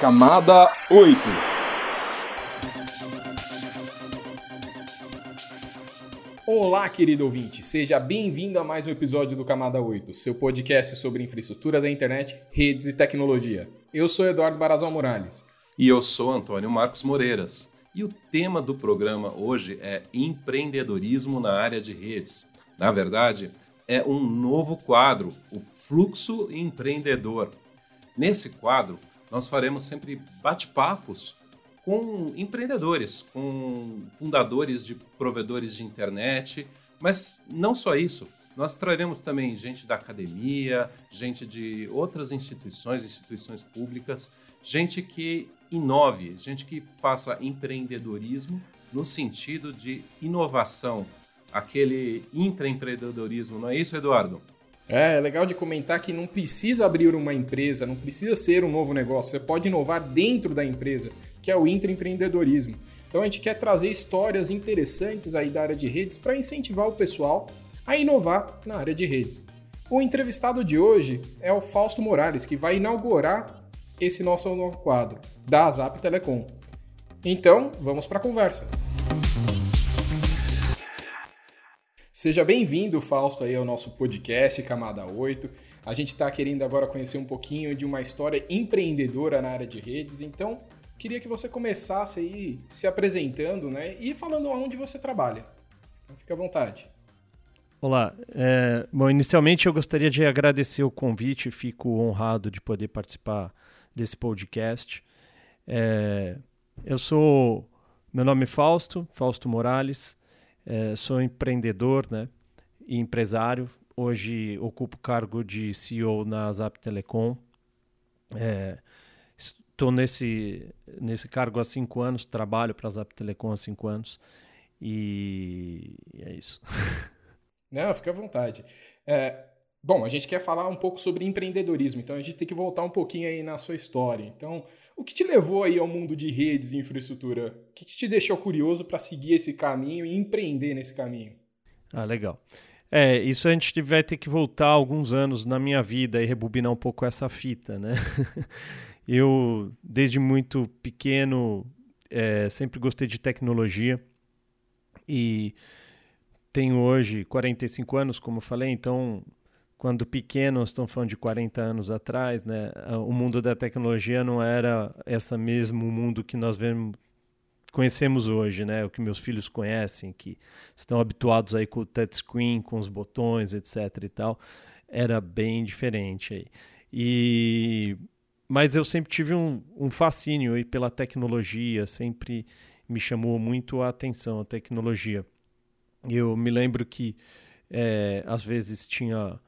Camada 8 Olá, querido ouvinte, seja bem-vindo a mais um episódio do Camada 8, seu podcast sobre infraestrutura da internet, redes e tecnologia. Eu sou Eduardo Barazal Morales. E eu sou Antônio Marcos Moreiras. E o tema do programa hoje é empreendedorismo na área de redes. Na verdade, é um novo quadro, o Fluxo Empreendedor. Nesse quadro, nós faremos sempre bate-papos com empreendedores, com fundadores de provedores de internet, mas não só isso. Nós traremos também gente da academia, gente de outras instituições, instituições públicas, gente que inove, gente que faça empreendedorismo no sentido de inovação, aquele intraempreendedorismo, não é isso, Eduardo? É, é legal de comentar que não precisa abrir uma empresa, não precisa ser um novo negócio, você pode inovar dentro da empresa, que é o intraempreendedorismo. Então a gente quer trazer histórias interessantes aí da área de redes para incentivar o pessoal a inovar na área de redes. O entrevistado de hoje é o Fausto Morales, que vai inaugurar esse nosso novo quadro da Zap Telecom. Então, vamos para a conversa. Seja bem-vindo, Fausto, aí ao nosso podcast Camada 8. A gente está querendo agora conhecer um pouquinho de uma história empreendedora na área de redes, então queria que você começasse aí se apresentando, né, e falando aonde você trabalha. Então, fique à vontade. Olá. É, bom, inicialmente eu gostaria de agradecer o convite, fico honrado de poder participar desse podcast. É, eu sou, meu nome é Fausto, Fausto Morales, é, sou empreendedor né, e empresário. Hoje ocupo cargo de CEO na Zap Telecom. É, estou nesse, nesse cargo há cinco anos, trabalho para a Zap Telecom há cinco anos. E é isso. Não, fica à vontade. É, bom, a gente quer falar um pouco sobre empreendedorismo, então a gente tem que voltar um pouquinho aí na sua história. Então, o que te levou aí ao mundo de redes e infraestrutura? O que te deixou curioso para seguir esse caminho e empreender nesse caminho? Ah, legal. É, isso a gente vai ter que voltar alguns anos na minha vida e rebobinar um pouco essa fita, né? Eu, desde muito pequeno, é, sempre gostei de tecnologia e tenho hoje 45 anos, como eu falei, então quando pequenos, estão falando de 40 anos atrás, né, o mundo da tecnologia não era esse mesmo mundo que nós vemos, conhecemos hoje, né, o que meus filhos conhecem, que estão habituados aí com o touchscreen, com os botões, etc e tal, era bem diferente aí. E mas eu sempre tive um, um fascínio aí pela tecnologia, sempre me chamou muito a atenção a tecnologia. Eu me lembro que é, às vezes tinha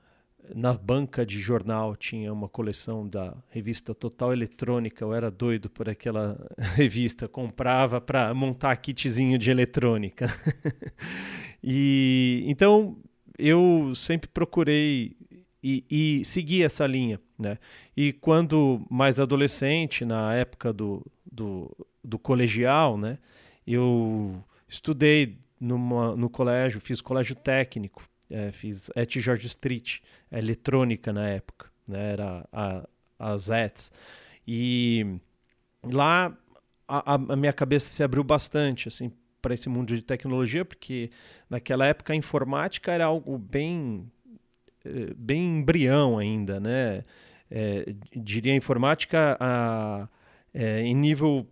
na banca de jornal tinha uma coleção da revista Total Eletrônica. Eu era doido por aquela revista, comprava para montar kitzinho de eletrônica. e então eu sempre procurei e, e seguir essa linha, né? E quando mais adolescente, na época do, do, do colegial, né? Eu estudei numa, no colégio, fiz colégio técnico, é, fiz Et George Street, eletrônica na época, né? era a, as ETS. E lá a, a, minha cabeça se abriu bastante assim para esse mundo de tecnologia, porque naquela época a informática era algo bem eh, bem embrião ainda, né? É, diria informática a, é, em nível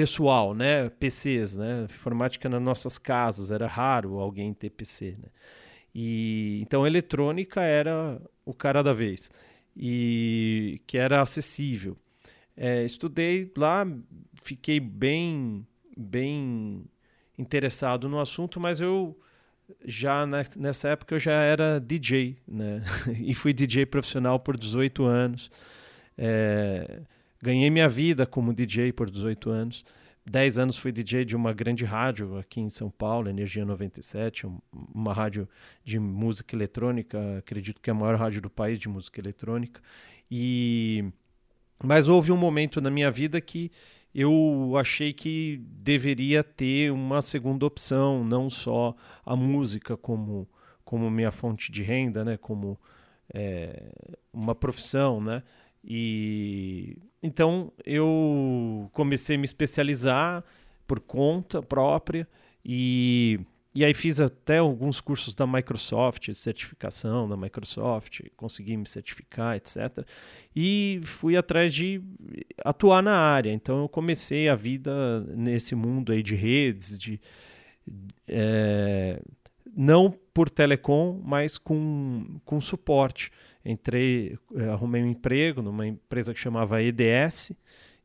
pessoal, né? PCs, né? Informática nas nossas casas, era raro alguém ter PC, né? E então eletrônica era o cara da vez e que era acessível. É, estudei lá, fiquei bem bem interessado no assunto, mas eu já nessa época eu já era DJ, né? e fui DJ profissional por 18 anos. É, ganhei minha vida como DJ por 18 anos. 10 anos fui DJ de uma grande rádio aqui em São Paulo, Energia 97, uma rádio de música eletrônica, acredito que é a maior rádio do país de música eletrônica. E mas houve um momento na minha vida que eu achei que deveria ter uma segunda opção, não só a música como como minha fonte de renda, né, como é, uma profissão, né? E então eu comecei a me especializar por conta própria e e aí fiz até alguns cursos da Microsoft, certificação da Microsoft, consegui me certificar, etc. E fui atrás de atuar na área. Então eu comecei a vida nesse mundo aí de redes, de é, não por telecom, mas com, com suporte. Entrei, eh, arrumei um emprego numa empresa que chamava EDS,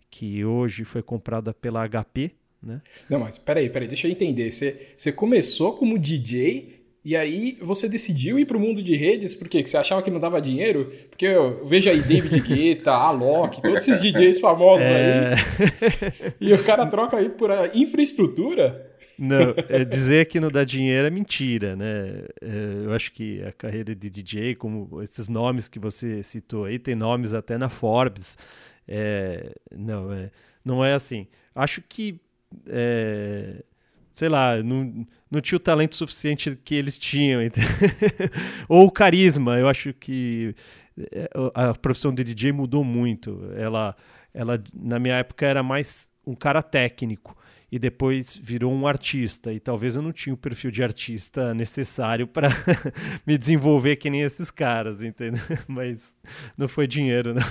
que hoje foi comprada pela HP, né? Não, mas peraí, peraí, deixa eu entender. Você, você começou como DJ e aí você decidiu ir para o mundo de redes, por quê? Porque você achava que não dava dinheiro? Porque eu vejo aí David Guetta, Alok, todos esses DJs famosos é... aí. E o cara troca aí por infraestrutura. Não, é dizer que não dá dinheiro é mentira, né? É, eu acho que a carreira de DJ, como esses nomes que você citou aí, tem nomes até na Forbes. É, não, é, não é assim. Acho que é, sei lá, não, não tinha o talento suficiente que eles tinham. Ou o carisma. Eu acho que é, a profissão de DJ mudou muito. Ela, ela, na minha época, era mais um cara técnico e depois virou um artista. E talvez eu não tinha o perfil de artista necessário para me desenvolver que nem esses caras, entendeu? Mas não foi dinheiro, não.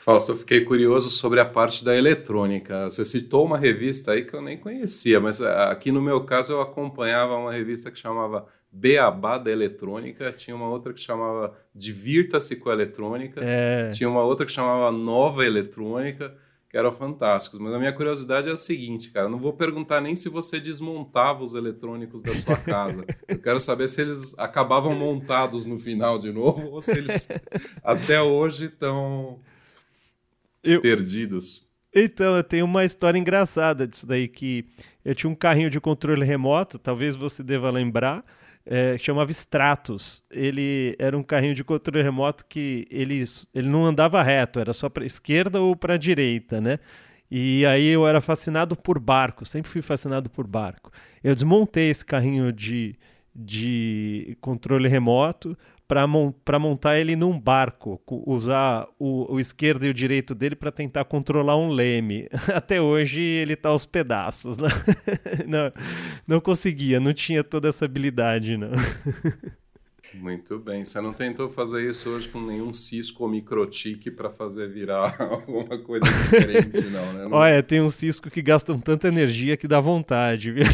Fausto, eu fiquei curioso sobre a parte da eletrônica. Você citou uma revista aí que eu nem conhecia, mas eh, aqui no meu caso eu acompanhava uma revista que chamava Beabá da Eletrônica, tinha uma outra que chamava Divirta-se com a Eletrônica, é... tinha uma outra que chamava Nova Eletrônica, que eram fantásticos. Mas a minha curiosidade é a seguinte, cara, eu não vou perguntar nem se você desmontava os eletrônicos da sua casa. Eu quero saber se eles acabavam montados no final de novo ou se eles até hoje estão eu... perdidos. Então, eu tenho uma história engraçada disso daí, que eu tinha um carrinho de controle remoto, talvez você deva lembrar, é, chamava Stratos. Ele era um carrinho de controle remoto que ele, ele não andava reto, era só para esquerda ou para direita, né? E aí eu era fascinado por barco, sempre fui fascinado por barco. Eu desmontei esse carrinho de, de controle remoto, para montar ele num barco, usar o, o, esquerdo e o direito dele para tentar controlar um leme. Até hoje ele está aos pedaços. Né? não, não conseguia, não tinha toda essa habilidade. Não. Muito bem. Você não tentou fazer isso hoje com nenhum Cisco ou microtique para fazer virar alguma coisa diferente, não, né? Não... Olha, tem um Cisco que gastam tanta energia que dá vontade, viu?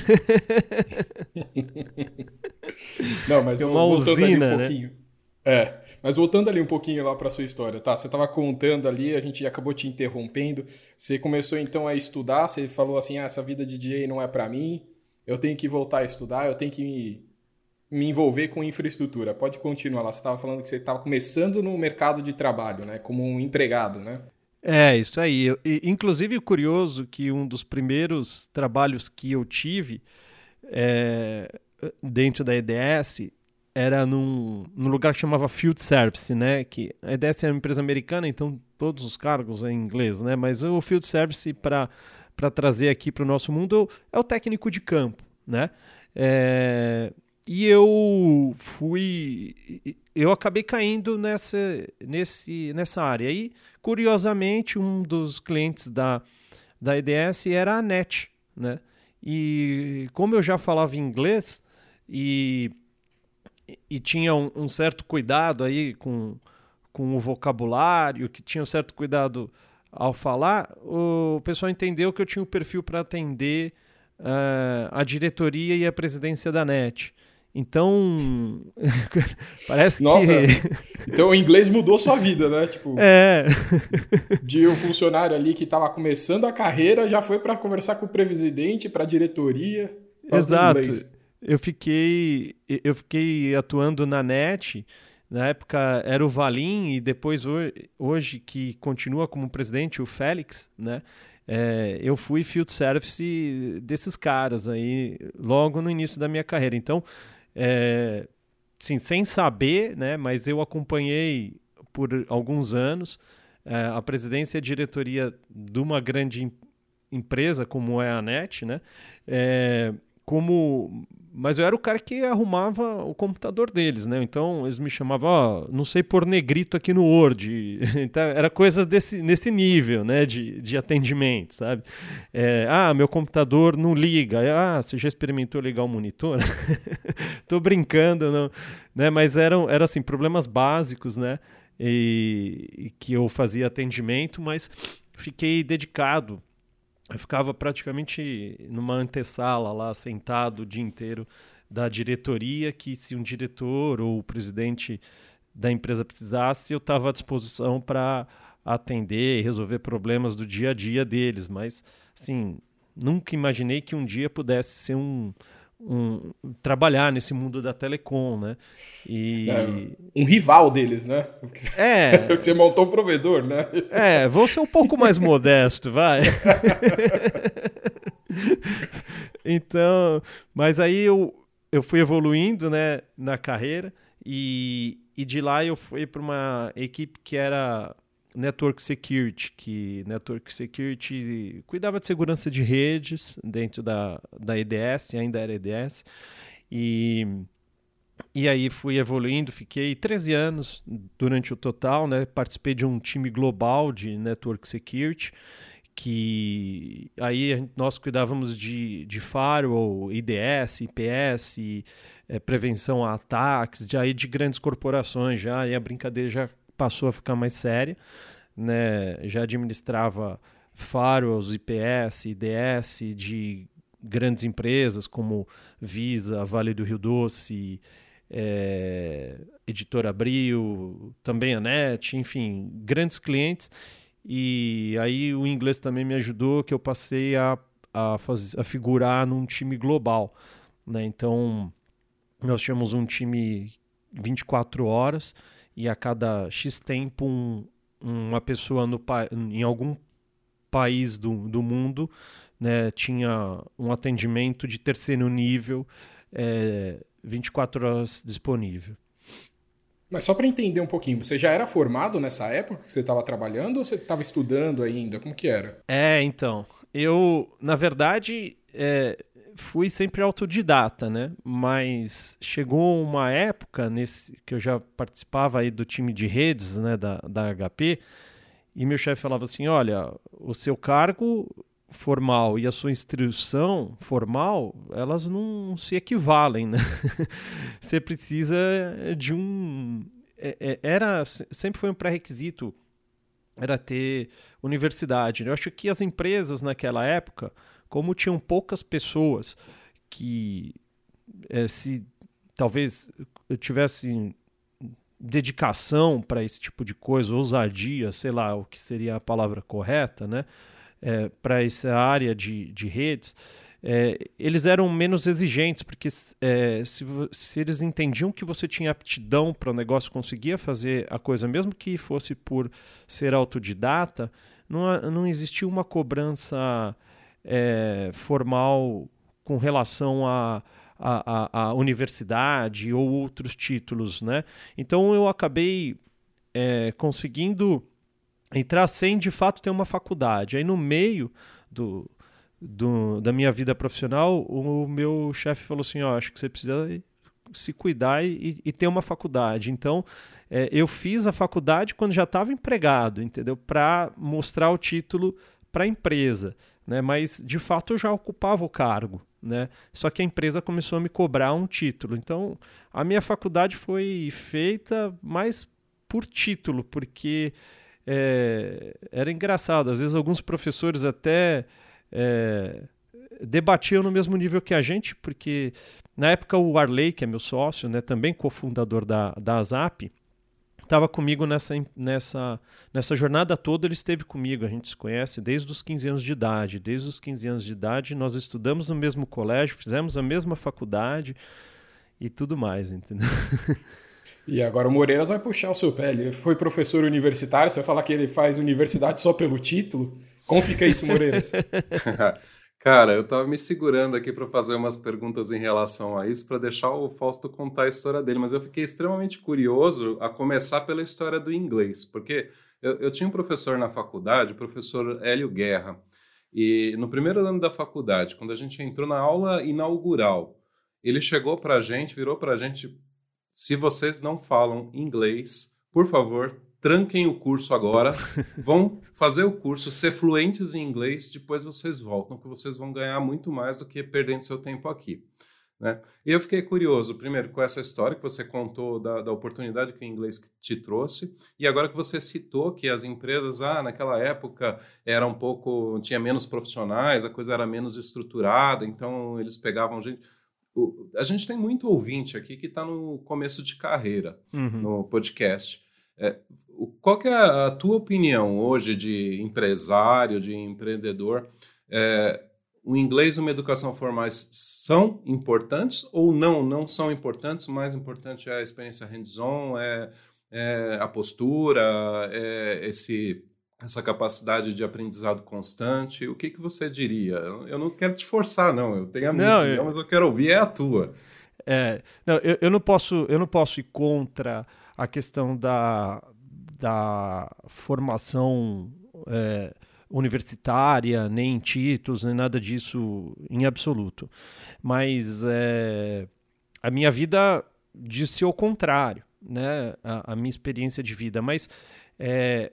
não, mas é uma usina, um né? É, mas voltando ali um pouquinho lá para sua história, tá? Você estava contando ali, a gente acabou te interrompendo. Você começou então a estudar, você falou assim: ah, essa vida de DJ não é para mim, eu tenho que voltar a estudar, eu tenho que me, me envolver com infraestrutura. Pode continuar lá. Você estava falando que você estava começando no mercado de trabalho, né? Como um empregado, né? É, isso aí. Eu, inclusive, curioso que um dos primeiros trabalhos que eu tive é, dentro da EDS era num, num lugar que chamava Field Service, né? Que a EDS é uma empresa americana, então todos os cargos em inglês, né? Mas o Field Service, para trazer aqui para o nosso mundo, é o técnico de campo, né? É, e eu fui. Eu acabei caindo nessa, nesse, nessa área. E, curiosamente, um dos clientes da, da EDS era a NET, né? E como eu já falava inglês e e tinha um, um, certo cuidado aí com, com o vocabulário, que tinha um certo cuidado ao falar, o pessoal entendeu que eu tinha o um perfil para atender uh, a diretoria e a presidência da NET. Então, parece Nossa, que. então o inglês mudou sua vida, né? Tipo, é. de um funcionário ali que estava começando a carreira já foi para conversar com o presidente, para a diretoria. Exato eu fiquei eu fiquei atuando na net na época era o Valim e depois hoje que continua como presidente o Félix né é, eu fui field service desses caras aí logo no início da minha carreira então é, sim sem saber né mas eu acompanhei por alguns anos é, a presidência e a diretoria de uma grande empresa como é a NET, né? É, como mas eu era o cara que arrumava o computador deles, né? Então eles me chamavam, ó, não sei pôr negrito aqui no Word. Então era coisas desse, nesse nível, né? De, de atendimento, sabe? É, ah, meu computador não liga. Ah, você já experimentou ligar o monitor? Tô brincando, não. Né? Mas eram, eram assim, problemas básicos, né? E, e que eu fazia atendimento, mas fiquei dedicado eu ficava praticamente numa antessala lá, sentado o dia inteiro da diretoria, que se um diretor ou o presidente da empresa precisasse, eu estava à disposição para atender e resolver problemas do dia a dia deles. Mas, assim, nunca imaginei que um dia pudesse ser um, um, trabalhar nesse mundo da telecom, né? E... É, um rival deles, né? É. Você montou um provedor, né? É, vou ser um pouco mais modesto, vai. então, mas aí eu, eu fui evoluindo, né, na carreira e, e de lá eu fui para uma equipe que era Network Security, que Network Security cuidava de segurança de redes dentro da, da EDS, ainda era EDS, e, e aí fui evoluindo, fiquei 13 anos durante o total, né? participei de um time global de Network Security, que aí nós cuidávamos de, de firewall, IDS, IPS, é, prevenção a ataques, de, aí de grandes corporações já, e a brincadeira já passou a ficar mais séria, né? Já administrava firewalls, IPS, IDS de grandes empresas como Visa, Vale do Rio Doce, é, Editora Abril, também a NET, enfim, grandes clientes. E aí o inglês também me ajudou, que eu passei a, a, fazer, a figurar num time global. Né? Então, nós tínhamos um time 24 horas e a cada X tempo um, uma pessoa no, em algum país do, do mundo né, tinha um atendimento de terceiro nível é, 24 horas disponível. Mas só para entender um pouquinho, você já era formado nessa época que você estava trabalhando ou você estava estudando ainda? Como que era? É, então. Eu, na verdade, é, fui sempre autodidata, né? Mas chegou uma época nesse que eu já participava aí do time de redes, né, da, da HP, e meu chefe falava assim: "Olha, o seu cargo formal e a sua instrução formal, elas não se equivalem, né? Você precisa de um é, é, era sempre foi um pré-requisito era ter universidade. Né? Eu acho que as empresas naquela época como tinham poucas pessoas que é, se talvez tivessem dedicação para esse tipo de coisa, ousadia, sei lá o que seria a palavra correta, né? É, para essa área de, de redes, é, eles eram menos exigentes, porque é, se, se, eles entendiam que você tinha aptidão para o negócio, conseguia fazer a coisa, mesmo que fosse por ser autodidata, não, não existia uma cobrança é, formal com relação a, a, a, a, universidade ou outros títulos, né? Então eu acabei é, conseguindo entrar sem de fato ter uma faculdade. Aí no meio do, do, da minha vida profissional, o meu chefe falou assim: ó, acho que você precisa se cuidar e, e ter uma faculdade. Então é, eu fiz a faculdade quando já estava empregado, entendeu? Para mostrar o título para a empresa né? Mas de fato eu já ocupava o cargo, né? Só que a empresa começou a me cobrar um título. Então a minha faculdade foi feita mais por título, porque é, era engraçado. Às vezes alguns professores até é, debatiam no mesmo nível que a gente, porque na época o Arley, que é meu sócio, né, também cofundador da, da ZAP, estava comigo nessa, nessa, nessa jornada toda, ele esteve comigo. A gente se conhece desde os 15 anos de idade. Desde os 15 anos de idade, nós estudamos no mesmo colégio, fizemos a mesma faculdade e tudo mais, entendeu? E agora o Moreiras vai puxar o seu pé. Ele foi professor universitário, você vai falar que ele faz universidade só pelo título? Como fica isso, Moreiras? Cara, eu tava me segurando aqui para fazer umas perguntas em relação a isso, para deixar o Fausto contar a história dele, mas eu fiquei extremamente curioso a começar pela história do inglês, porque eu, eu tinha um professor na faculdade, o professor Hélio Guerra, E no primeiro ano da faculdade, quando a gente entrou na aula inaugural, ele chegou para a gente, virou para a gente: se vocês não falam inglês, por favor, tranquem o curso agora, vão fazer o curso, ser fluentes em inglês, depois vocês voltam, que vocês vão ganhar muito mais do que perdendo seu tempo aqui. Né? E eu fiquei curioso, primeiro, com essa história que você contou da, da, oportunidade que o inglês te trouxe, e agora que você citou que as empresas, ah, naquela época era um pouco, tinha menos profissionais, a coisa era menos estruturada, então eles pegavam gente. A gente tem muito ouvinte aqui que está no começo de carreira uhum. no podcast. É, qual que é a tua opinião hoje de empresário, de empreendedor? É, o inglês e uma educação formais são importantes ou não? Não são importantes. O mais importante é a experiência hands-on, é, é, a postura, é esse, essa capacidade de aprendizado constante. O que, que você diria? Eu não quero te forçar, não. Eu tenho a minha não, opinião, eu... mas eu quero ouvir é a tua. É, não, eu, eu, não posso, eu não posso ir contra a questão da, da formação é, universitária, nem títulos, nem nada disso em absoluto. Mas é, a minha vida disse o contrário, né? A, a, minha experiência de vida. Mas é,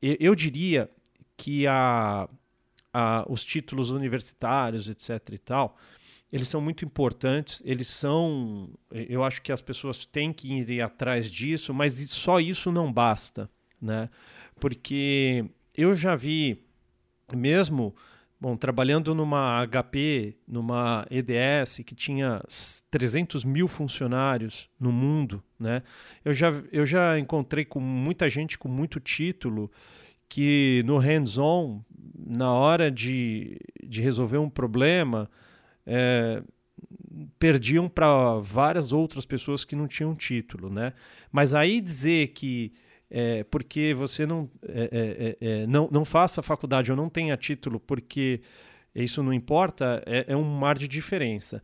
eu diria que a, a, os títulos universitários, etc. e tal, eles são muito importantes, eles são. Eu acho que as pessoas têm que ir atrás disso, mas só isso não basta, né? Porque eu já vi mesmo bom, trabalhando numa HP, numa EDS que tinha 300 mil funcionários no mundo, né? Eu já, eu já encontrei com muita gente com muito título que no hands-on, na hora de, de resolver um problema, é, perdiam para várias outras pessoas que não tinham título, né? Mas aí dizer que é, porque você não, é, é, é, é, não, não faça faculdade ou não tenha título porque isso não importa, é, um mar de diferença.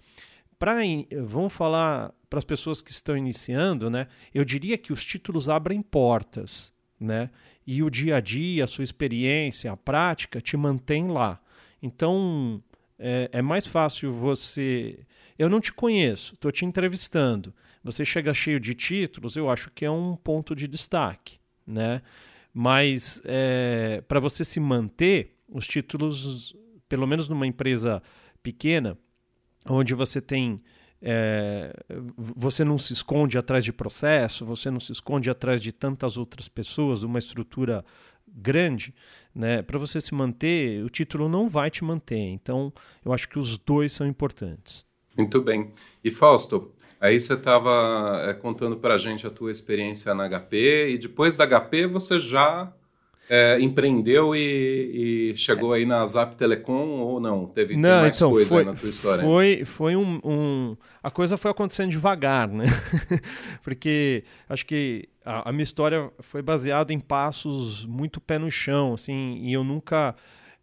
Pra, vamos falar para as pessoas que estão iniciando, né? Eu diria que os títulos abrem portas, né? E o dia a dia, a sua experiência, a prática te mantém lá. Então é, é mais fácil você. Eu não te conheço, estou te entrevistando você chega cheio de títulos, eu acho que é um ponto de destaque, né? Mas é, para você se manter, os títulos, pelo menos numa empresa pequena, onde você tem é, você não se esconde atrás de processo, você não se esconde atrás de tantas outras pessoas, uma estrutura grande, né? Para você se manter, o título não vai te manter. Então, eu acho que os dois são importantes. Muito bem. E Fausto, Aí você estava é, contando para a gente a tua experiência na HP e depois da HP você já é, empreendeu e, e, chegou aí na Zap Telecom ou não? Teve não, mais então, coisa foi, na tua história? Foi, foi um, um, A coisa foi acontecendo devagar, né? Porque acho que a, a, minha história foi baseada em passos muito pé no chão, assim, e eu nunca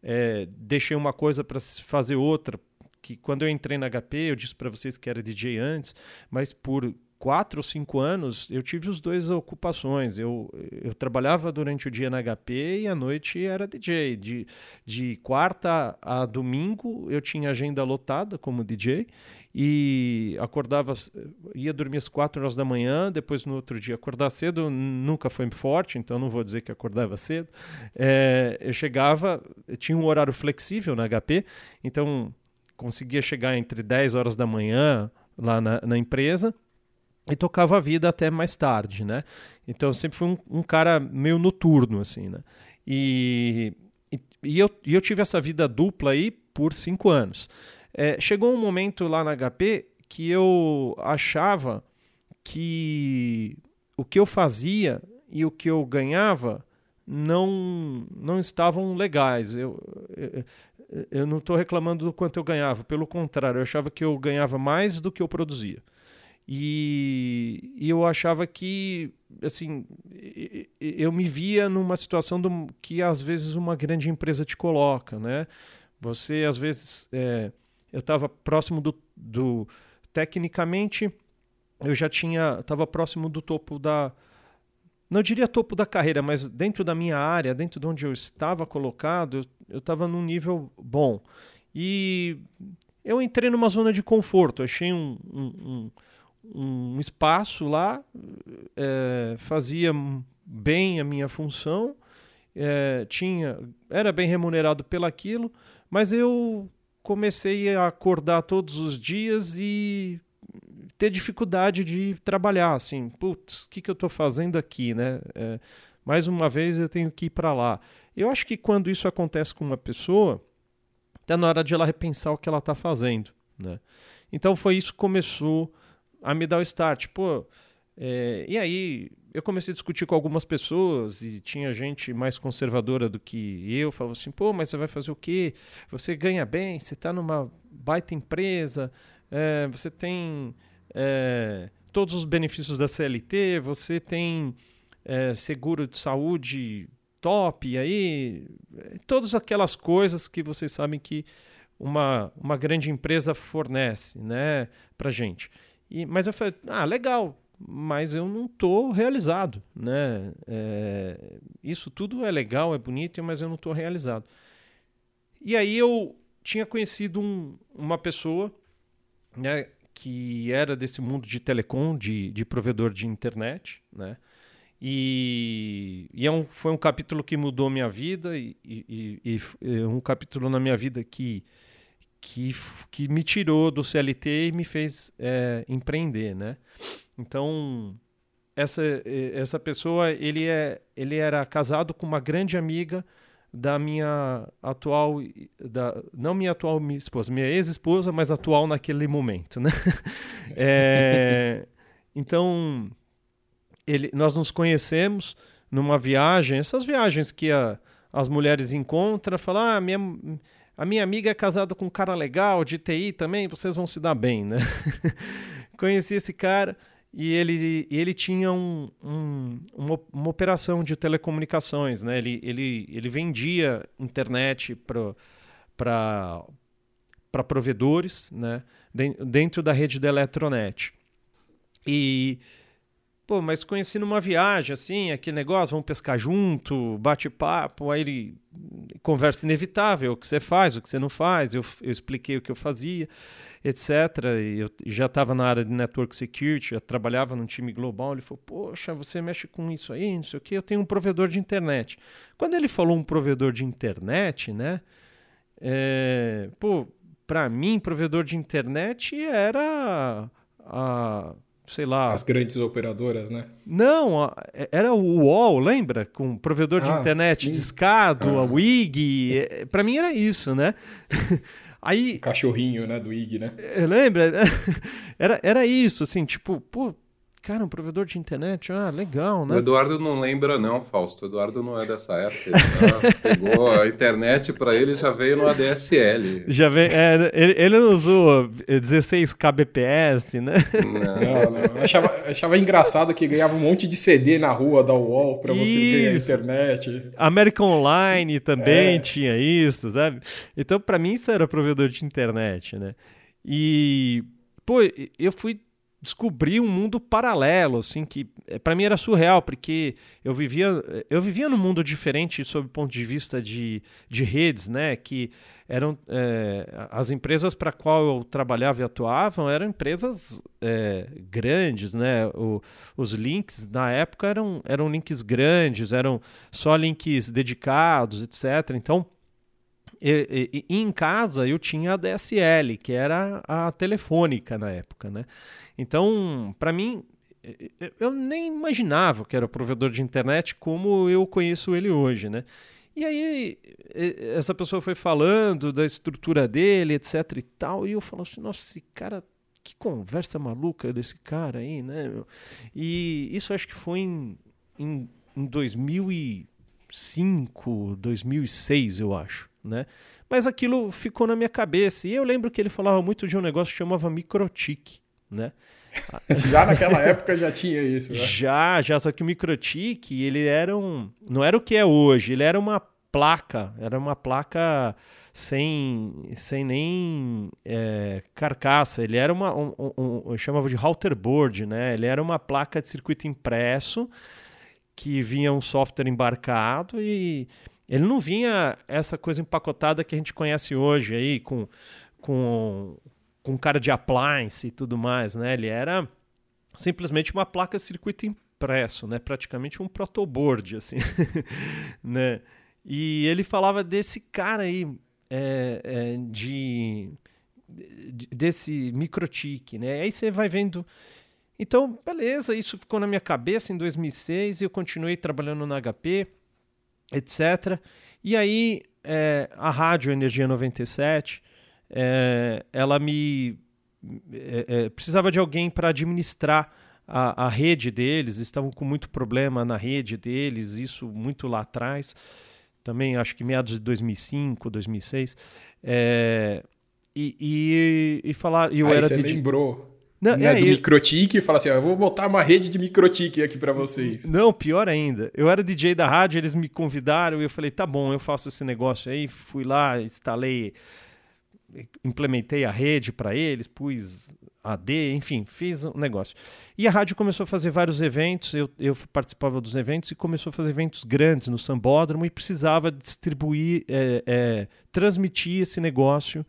é, deixei uma coisa para fazer outra que quando eu entrei na HP, eu disse para vocês que era DJ antes, mas por quatro ou cinco anos eu tive as duas ocupações. Eu, eu trabalhava durante o dia na HP e à noite era DJ. De, de quarta a domingo eu tinha agenda lotada como DJ e acordava, ia dormir às quatro horas da manhã, depois no outro dia acordar cedo nunca foi forte, então não vou dizer que acordava cedo. É, eu chegava, eu tinha um horário flexível na HP, então conseguia chegar entre 10 horas da manhã lá na, na empresa e tocava a vida até mais tarde, né? Então eu sempre fui um, um cara meio noturno, assim, né? E, e, e, eu, e eu tive essa vida dupla aí por cinco anos. É, chegou um momento lá na HP que eu achava que o que eu fazia e o que eu ganhava não não estavam legais. Eu, eu, eu não estou reclamando do quanto eu ganhava, pelo contrário, eu achava que eu ganhava mais do que eu produzia. E, e eu achava que, assim, eu me via numa situação do, que às vezes uma grande empresa te coloca, né? Você, às vezes, é, eu estava próximo do, do. Tecnicamente, eu já tinha. Estava próximo do topo da, não diria topo da carreira, mas dentro da minha área, dentro de onde eu estava colocado, eu, estava num nível bom. E eu entrei numa zona de conforto, achei um, um, um, um espaço lá, é, fazia bem a minha função, é, tinha era bem remunerado pelaquilo, mas eu comecei a acordar todos os dias e ter dificuldade de trabalhar, assim, putz, o que, que eu estou fazendo aqui, né? É, mais uma vez eu tenho que ir para lá. Eu acho que quando isso acontece com uma pessoa, está na hora de ela repensar o que ela está fazendo, né? Então foi isso que começou a me dar o start. Pô, é, e aí eu comecei a discutir com algumas pessoas e tinha gente mais conservadora do que eu, falava assim, pô, mas você vai fazer o quê? Você ganha bem, você está numa baita empresa, é, você tem é, todos os benefícios da CLT, você tem é, seguro de saúde top, aí todas aquelas coisas que vocês sabem que uma, uma grande empresa fornece né, para gente. E, mas eu falei, ah, legal, mas eu não estou realizado. Né? É, isso tudo é legal, é bonito, mas eu não estou realizado. E aí eu tinha conhecido um, uma pessoa né, que era desse mundo de telecom, de, de provedor de internet, né? E, e é um, foi um capítulo que mudou minha vida e, e, e, e, um capítulo na minha vida que, que, que me tirou do CLT e me fez é, empreender, né? Então, essa, essa pessoa, ele, é, ele era casado com uma grande amiga da minha atual, da, não minha atual esposa, minha ex-esposa, mas atual naquele momento, né? é, então, ele, nós nos conhecemos numa viagem, essas viagens que a, as mulheres encontram, falam, ah, minha, a minha amiga é casada com um cara legal, de TI também, vocês vão se dar bem, né? Conheci esse cara e ele, ele tinha um, um, uma, uma, operação de telecomunicações, né? Ele, ele, ele vendia internet para provedores, né? Dentro da rede da Eletronet. E Pô, mas conheci numa viagem, assim, aquele negócio, vamos pescar junto, bate-papo, aí ele conversa inevitável, o que você faz, o que você não faz, eu, eu expliquei o que eu fazia, etc. E eu já estava na área de network security, eu trabalhava num time global, ele falou, poxa, você mexe com isso aí, não sei o quê, eu tenho um provedor de internet. Quando ele falou um provedor de internet, né, é, pô, para mim, provedor de internet era a sei lá. As grandes operadoras, né? Não, era o UOL, lembra? Com provedor de ah, internet sim. discado, ah. a WIG. É, Para mim era isso, né? Aí, o cachorrinho, né, do IG, né? É, lembra? Era, era isso, assim, tipo, pô, Cara, um provedor de internet, ah, legal, né? O Eduardo não lembra, não, Fausto. O Eduardo não é dessa época. Ele pegou a internet para ele já veio no ADSL. Já veio. É, ele, ele não usou 16 kbps, né? Não, não. Eu achava, achava engraçado que ganhava um monte de CD na rua da UOL para você ganhar internet. American Online também é. tinha isso, sabe? Então, para mim, isso era provedor de internet, né? E, pô, eu fui descobri um mundo paralelo, assim, que eh, para mim era surreal, porque eu vivia, eu vivia num mundo diferente sob o ponto de vista de, de redes, né, que eram é, as empresas para qual eu trabalhava e atuava eram empresas é, grandes, né, o, os links na época eram, eram links grandes, eram só links dedicados, etc. Então, e, e, e, em casa eu tinha a DSL, que era a telefônica na época, né? Então, para mim, eu nem imaginava que era provedor de internet como eu conheço ele hoje, né? E aí essa pessoa foi falando da estrutura dele, etc e tal, e eu falo assim, nossa, esse cara, que conversa maluca desse cara aí, né? E isso acho que foi em, em, em 2005, 2006, eu acho, né? Mas aquilo ficou na minha cabeça. E eu lembro que ele falava muito de um negócio que chamava microtique né? já naquela época já tinha isso, né? Já, já, só que o microtique, ele era um, não era o que é hoje, ele era uma placa, era uma placa sem, sem nem é, carcaça, ele era uma, um, um, eu chamava de router board, né? Ele era uma placa de circuito impresso que vinha um software embarcado e, ele não vinha essa coisa empacotada que a gente conhece hoje aí, com, com, com cara de appliance e tudo mais, né? Ele era simplesmente uma placa circuito impresso, né? Praticamente um protoboard, assim, né? E ele falava desse cara aí, é, é, de, de, desse microtique, né? Aí você vai vendo... Então, beleza, isso ficou na minha cabeça em 2006 e eu continuei trabalhando na HP, etc. E aí, é, a rádio Energia 97, é, ela me é, é, precisava de alguém para administrar a, a, rede deles, estavam com muito problema na rede deles, isso muito lá atrás, também acho que meados de 2005, 2006. É, e, e, e falar. Eu Aí era você DJ... lembrou. Não, né, é, do eu... microtique e fala assim: ó, eu vou botar uma rede de microtique aqui para vocês. Não, pior ainda. Eu era DJ da rádio, eles me convidaram e eu falei: tá bom, eu faço esse negócio aí. Fui lá, instalei, implementei a rede para eles, pus AD, enfim, fiz um negócio. E a rádio começou a fazer vários eventos, eu, eu participava dos eventos e começou a fazer eventos grandes no Sambódromo e precisava distribuir, é, é, transmitir esse negócio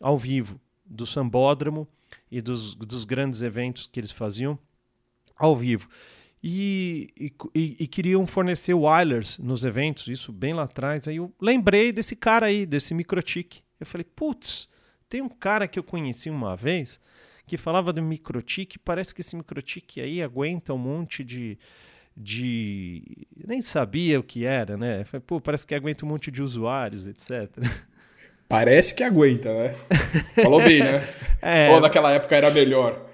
ao vivo do Sambódromo e dos, dos grandes eventos que eles faziam ao vivo. E, e, e, queriam fornecer wireless nos eventos, isso bem lá atrás. Aí eu lembrei desse cara aí, desse microtik. Eu falei, putz, tem um cara que eu conheci uma vez que falava do microtik. Parece que esse microtik aí aguenta um monte de. de... Nem sabia o que era, né? falei, Pô, parece que aguenta um monte de usuários, etc. Parece que aguenta, né? Falou bem, né? É... Ou naquela época era melhor.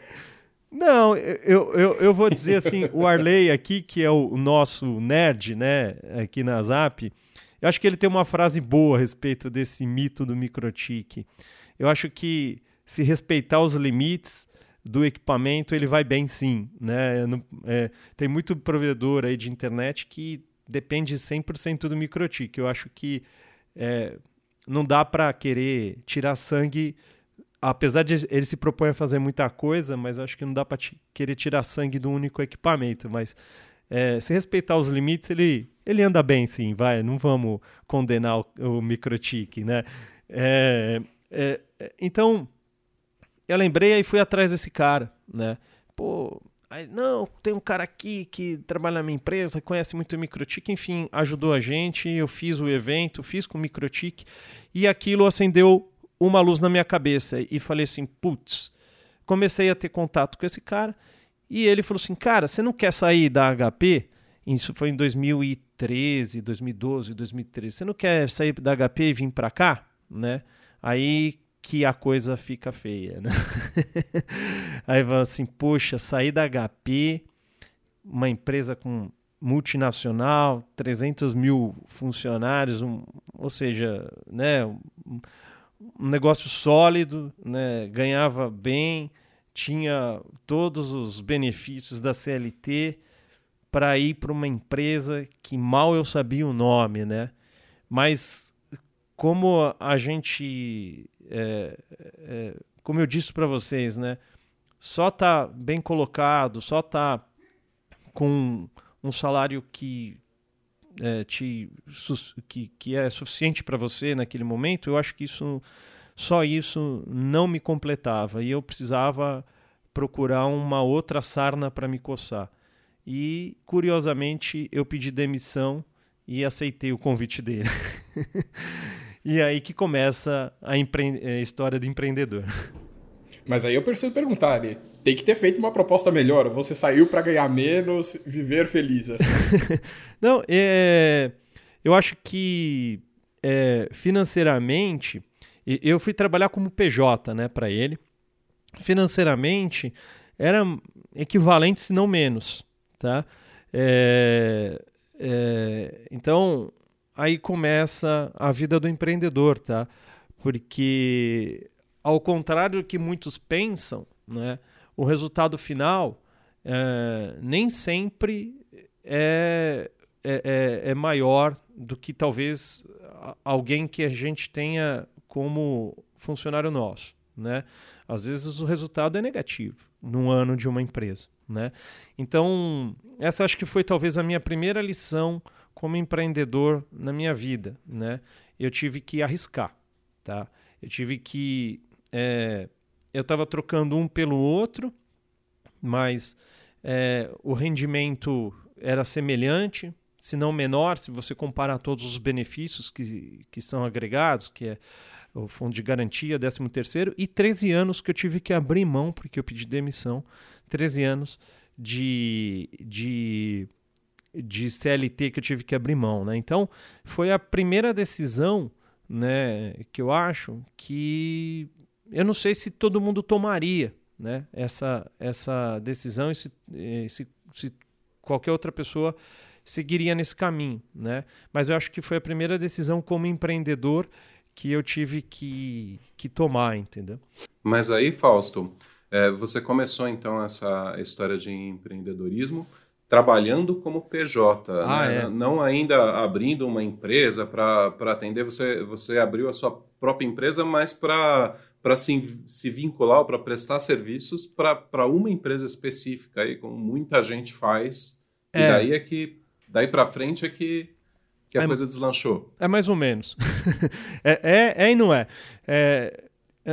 Não, eu, eu, eu vou dizer assim, o Arley aqui, que é o nosso nerd, né, aqui na Zap, eu acho que ele tem uma frase boa a respeito desse mito do microtique. Eu acho que se respeitar os limites do equipamento, ele vai bem sim, né? É, tem muito provedor aí de internet que depende 100% do microtique. Eu acho que é, não dá para querer tirar sangue, apesar de ele se propõe a fazer muita coisa, mas acho que não dá para querer tirar sangue do único equipamento. Mas é, se respeitar os limites, ele, ele anda bem, sim, vai. Não vamos condenar o, o microtique, né? É, é, então, eu lembrei e fui atrás desse cara, né? Pô, Aí, não, tem um cara aqui que trabalha na minha empresa, conhece muito o Microtik, enfim, ajudou a gente, eu fiz o evento, fiz com o Microtik, e aquilo acendeu uma luz na minha cabeça e falei assim, putz, comecei a ter contato com esse cara, e ele falou assim, cara, você não quer sair da HP? Isso foi em 2013, 2012, 2013. Você não quer sair da HP e vir para cá, né? Aí que a coisa fica feia, né? Aí fala assim, poxa, sair da HP, uma empresa com multinacional, 300 mil funcionários, um, ou seja, né, um, um negócio sólido, né, ganhava bem, tinha todos os benefícios da CLT para ir para uma empresa que mal eu sabia o nome, né? Mas como a gente é, é, como eu disse para vocês, né? Só tá bem colocado, só tá com um salário que é, te, que, que é suficiente para você naquele momento, eu acho que isso só isso não me completava e eu precisava procurar uma outra sarna para me coçar. E curiosamente eu pedi demissão e aceitei o convite dele. E aí que começa a, empre... a história do empreendedor. Mas aí eu preciso perguntar, ele tem que ter feito uma proposta melhor. Você saiu para ganhar menos, viver feliz. Assim. Não, é... eu acho que é, financeiramente, eu fui trabalhar como PJ, né, para ele. Financeiramente era equivalente, se não menos, tá? É, é, então aí começa a vida do empreendedor, tá? Porque ao contrário do que muitos pensam, né, o resultado final é, nem sempre é, é, é, é maior do que talvez alguém que a gente tenha como funcionário nosso, né? Às vezes o resultado é negativo num ano de uma empresa, né? Então essa acho que foi talvez a minha primeira lição como empreendedor na minha vida, né? Eu tive que arriscar, tá? Eu tive que é, eu estava trocando um pelo outro, mas é, o rendimento era semelhante, se não menor, se você comparar todos os benefícios que, que são agregados, que é o fundo de garantia, 13 terceiro, e 13 anos que eu tive que abrir mão, porque eu pedi demissão, 13 anos de, de, de CLT que eu tive que abrir mão. Né? Então, foi a primeira decisão né, que eu acho que eu não sei se todo mundo tomaria né, essa, essa decisão e se, se, se qualquer outra pessoa seguiria nesse caminho. Né? Mas eu acho que foi a primeira decisão como empreendedor que eu tive que, que tomar, entendeu? Mas aí, Fausto, é, você começou então essa história de empreendedorismo trabalhando como PJ, ah, né? é. não ainda abrindo uma empresa para atender, você, você abriu a sua própria empresa, mas para se, se vincular ou para prestar serviços para uma empresa específica, aí, como muita gente faz, é. e daí é que, daí para frente é que que a é, coisa deslanchou. É mais ou menos. é, é, é, e não é. é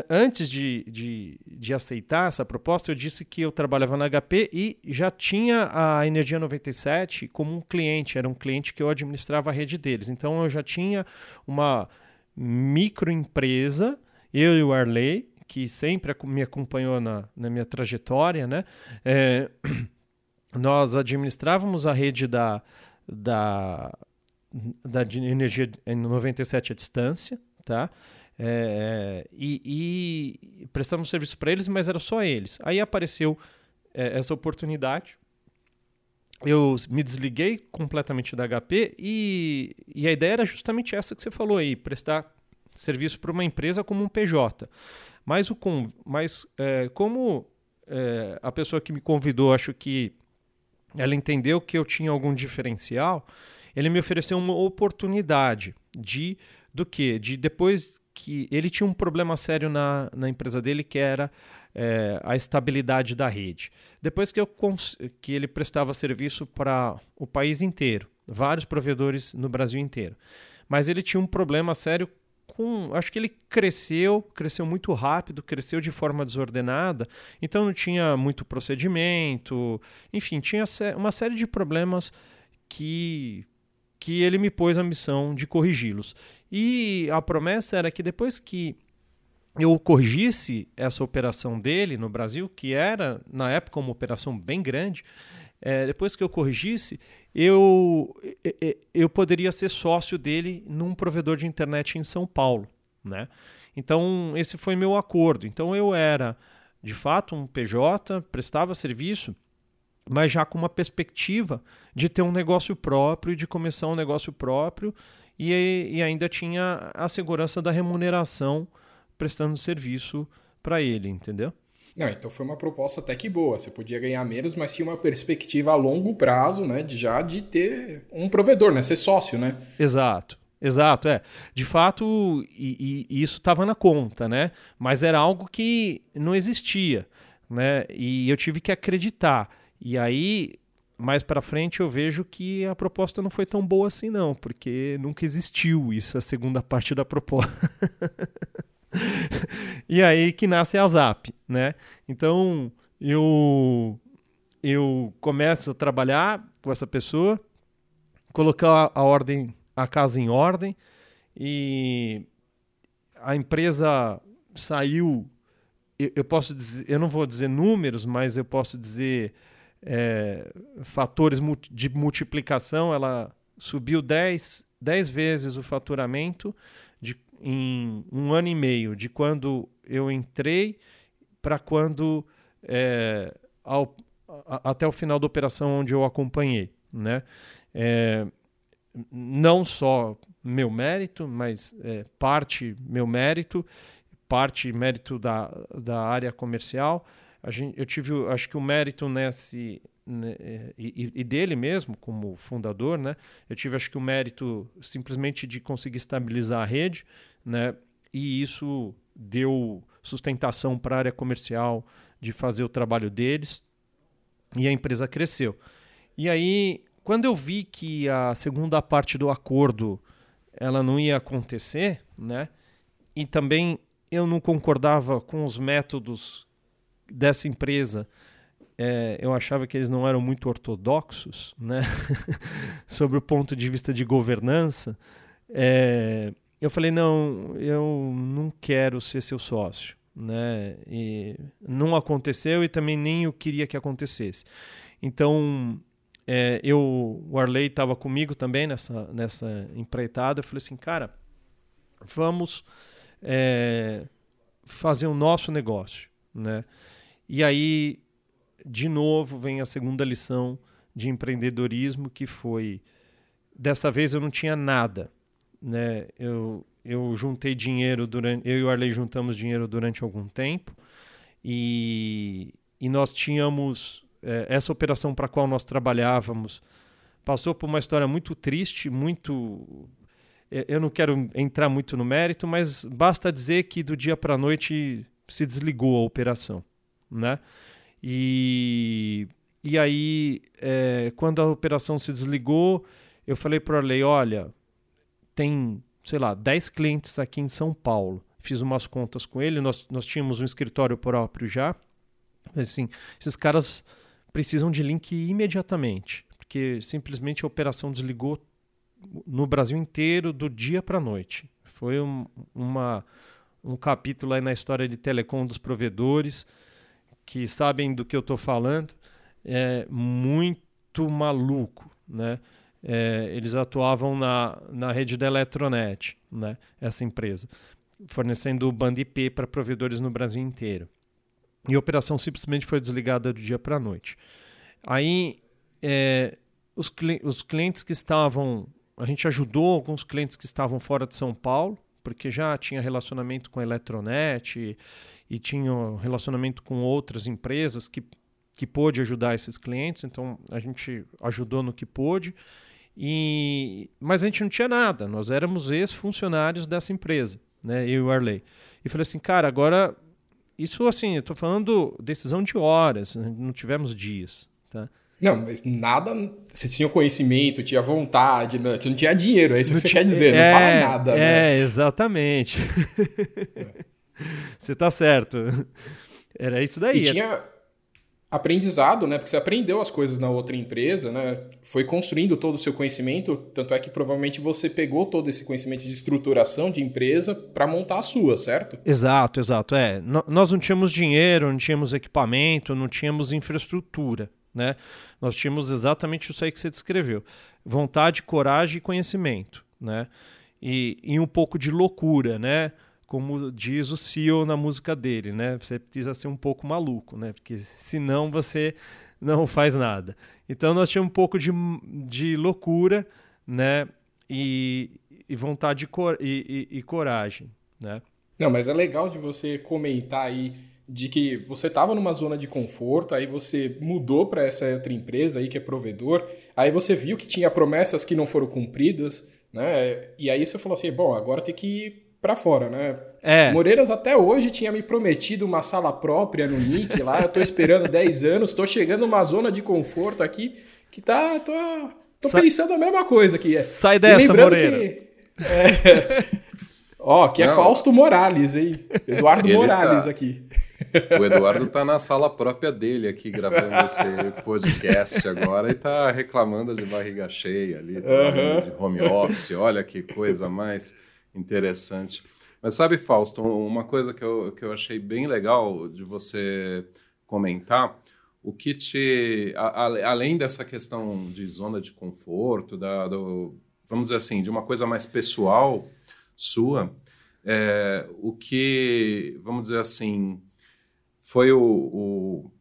antes de, de, de, aceitar essa proposta, eu disse que eu trabalhava na HP e já tinha a Energia 97 como um cliente, era um cliente que eu administrava a rede deles. Então eu já tinha uma microempresa, eu e o Arley, que sempre me acompanhou na, na minha trajetória, né? É, nós administrávamos a rede da, da, da energia 97 à distância, tá? É, e, e, prestamos serviço para eles, mas era só eles. Aí apareceu é, essa oportunidade. Eu me desliguei completamente da HP e, e, a ideia era justamente essa que você falou aí, prestar serviço para uma empresa como um PJ. Mas, o, mas é, como é, a pessoa que me convidou, acho que ela entendeu que eu tinha algum diferencial, ele me ofereceu uma oportunidade de do que? De depois que ele tinha um problema sério na, na empresa dele que era é, a estabilidade da rede. Depois que, eu, que ele prestava serviço para o país inteiro, vários provedores no Brasil inteiro. Mas ele tinha um problema sério com. Acho que ele cresceu, cresceu muito rápido, cresceu de forma desordenada, então não tinha muito procedimento, enfim, tinha uma série de problemas que que ele me pôs a missão de corrigi-los. E a promessa era que depois que eu corrigisse essa operação dele no Brasil, que era na época uma operação bem grande, é, depois que eu corrigisse, eu, eu poderia ser sócio dele num provedor de internet em São Paulo. Né? Então, esse foi meu acordo. Então, eu era de fato um PJ, prestava serviço mas já com uma perspectiva de ter um negócio próprio, de começar um negócio próprio e, e ainda tinha a segurança da remuneração prestando serviço para ele, entendeu? Não, então foi uma proposta até que boa. Você podia ganhar menos, mas tinha uma perspectiva a longo prazo, né? De já de ter um provedor, né? Ser sócio, né? Exato. Exato, é. De fato, e, e isso estava na conta, né? Mas era algo que não existia, né? E eu tive que acreditar. E aí, mais para frente, eu vejo que a proposta não foi tão boa assim, não, porque nunca existiu isso, a segunda parte da proposta. e aí que nasce a Zap, né? Então, eu, eu começo a trabalhar com essa pessoa, colocar a ordem, a casa em ordem, e a empresa saiu. Eu, posso dizer, eu não vou dizer números, mas eu posso dizer é, fatores de multiplicação, ela subiu 10, 10 vezes o faturamento de, em um ano e meio, de quando eu entrei para quando é, ao, a, até o final da operação onde eu acompanhei. Né? É, não só meu mérito, mas é, parte meu mérito, parte mérito da, da área comercial, Gente, eu tive, acho que o mérito nesse né, e, e, dele mesmo como fundador, né? Eu tive, acho que o mérito simplesmente de conseguir estabilizar a rede, né? E isso deu sustentação para a área comercial de fazer o trabalho deles e a empresa cresceu. E aí, quando eu vi que a segunda parte do acordo ela não ia acontecer, né? E também eu não concordava com os métodos dessa empresa. É, eu achava que eles não eram muito ortodoxos, né? Sobre o ponto de vista de governança. É, eu falei não, eu não quero ser seu sócio, né? E não aconteceu e também nem eu queria que acontecesse. Então é, eu, o Arley estava comigo também nessa, nessa empreitada. Eu falei assim, cara, vamos é, fazer o nosso negócio, né? E aí, de novo, vem a segunda lição de empreendedorismo, que foi dessa vez eu não tinha nada, né? Eu, eu juntei dinheiro durante, eu e o Arley juntamos dinheiro durante algum tempo e, e nós tínhamos é, essa operação para a qual nós trabalhávamos passou por uma história muito triste, muito. É, eu não quero entrar muito no mérito, mas basta dizer que do dia para a noite se desligou a operação, né? E, e aí, é, quando a operação se desligou, eu falei para o Arley, olha, tem, sei lá, 10 clientes aqui em São Paulo. Fiz umas contas com ele, nós, nós tínhamos um escritório próprio já. Assim, esses caras precisam de link imediatamente, porque simplesmente a operação desligou no Brasil inteiro do dia para a noite. Foi um, uma, um capítulo aí na história de telecom dos provedores que sabem do que eu estou falando. É muito maluco, né? É, eles atuavam na, na rede da Eletronet, né? essa empresa, fornecendo banda IP para provedores no Brasil inteiro. E a operação simplesmente foi desligada do dia para a noite. Aí, é, os, cli os clientes que estavam. A gente ajudou alguns clientes que estavam fora de São Paulo, porque já tinha relacionamento com a Eletronet e, e tinha relacionamento com outras empresas que, que pôde ajudar esses clientes, então a gente ajudou no que pôde. E, mas a gente não tinha nada, nós éramos ex-funcionários dessa empresa, né, eu e o Arley. E falei assim, cara, agora isso, assim, eu estou falando decisão de horas, não tivemos dias, tá? Não, mas nada. Você tinha conhecimento, tinha vontade, não, você não tinha dinheiro, é isso que você quer dizer, é, não fala nada. É, né? exatamente. você está certo. Era isso daí. E tinha, aprendizado, né? Porque você aprendeu as coisas na outra empresa, né? Foi construindo todo o seu conhecimento, tanto é que provavelmente você pegou todo esse conhecimento de estruturação de empresa para montar a sua, certo? Exato, exato. É, nós não tínhamos dinheiro, não tínhamos equipamento, não tínhamos infraestrutura, né? Nós tínhamos exatamente isso aí que você descreveu: vontade, coragem e conhecimento, né? E, e um pouco de loucura, né? Como diz o CEO na música dele, né? Você precisa ser um pouco maluco, né? Porque senão você não faz nada. Então nós tínhamos um pouco de, de loucura, né? E, e vontade cor, e, e, e, coragem, né? Não, mas é legal de você comentar aí de que você estava numa zona de conforto, aí você mudou para essa outra empresa aí que é provedor, aí você viu que tinha promessas que não foram cumpridas, né? E aí você falou assim, bom, agora tem que para fora, né? É. Moreiras até hoje tinha me prometido uma sala própria no Nick lá, eu tô esperando 10 anos, tô chegando numa zona de conforto aqui que tá, tô, tô Sa pensando a mesma coisa aqui. Sai dessa, Moreira. Que, é, ó, que é. Fausto Morales, hein? Eduardo Ele Morales tá... aqui. O Eduardo tá na sala própria dele aqui gravando esse podcast agora e tá reclamando de barriga cheia ali, uhum. de home office. Olha que coisa mais interessante. Mas sabe, Fausto, uma coisa que eu, que eu achei bem legal de você comentar, o que te. A, a, além dessa questão de zona de conforto, da, do, vamos dizer assim, de uma coisa mais pessoal sua, é, o que, vamos dizer assim, foi o, o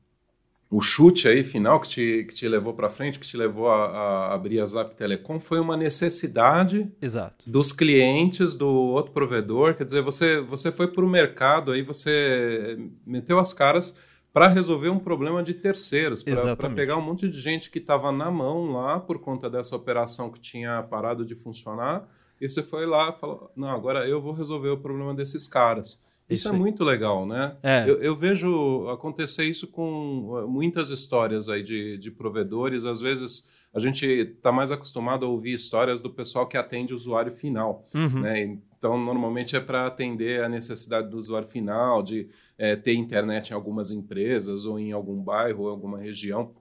o chute aí final que te, que te levou para frente, que te levou a, a, abrir a Zap Telecom, foi uma necessidade Exato. dos clientes do outro provedor. Quer dizer, você, você foi para o mercado, aí você meteu as caras para resolver um problema de terceiros, para pegar um monte de gente que estava na mão lá por conta dessa operação que tinha parado de funcionar, e você foi lá e falou: não, agora eu vou resolver o problema desses caras. Isso, isso é muito legal, né? É. Eu, eu, vejo acontecer isso com uh, muitas histórias aí de, de provedores. Às vezes a gente está mais acostumado a ouvir histórias do pessoal que atende o usuário final, uhum. né? Então, normalmente é para atender a necessidade do usuário final, de é, ter internet em algumas empresas ou em algum bairro ou alguma região.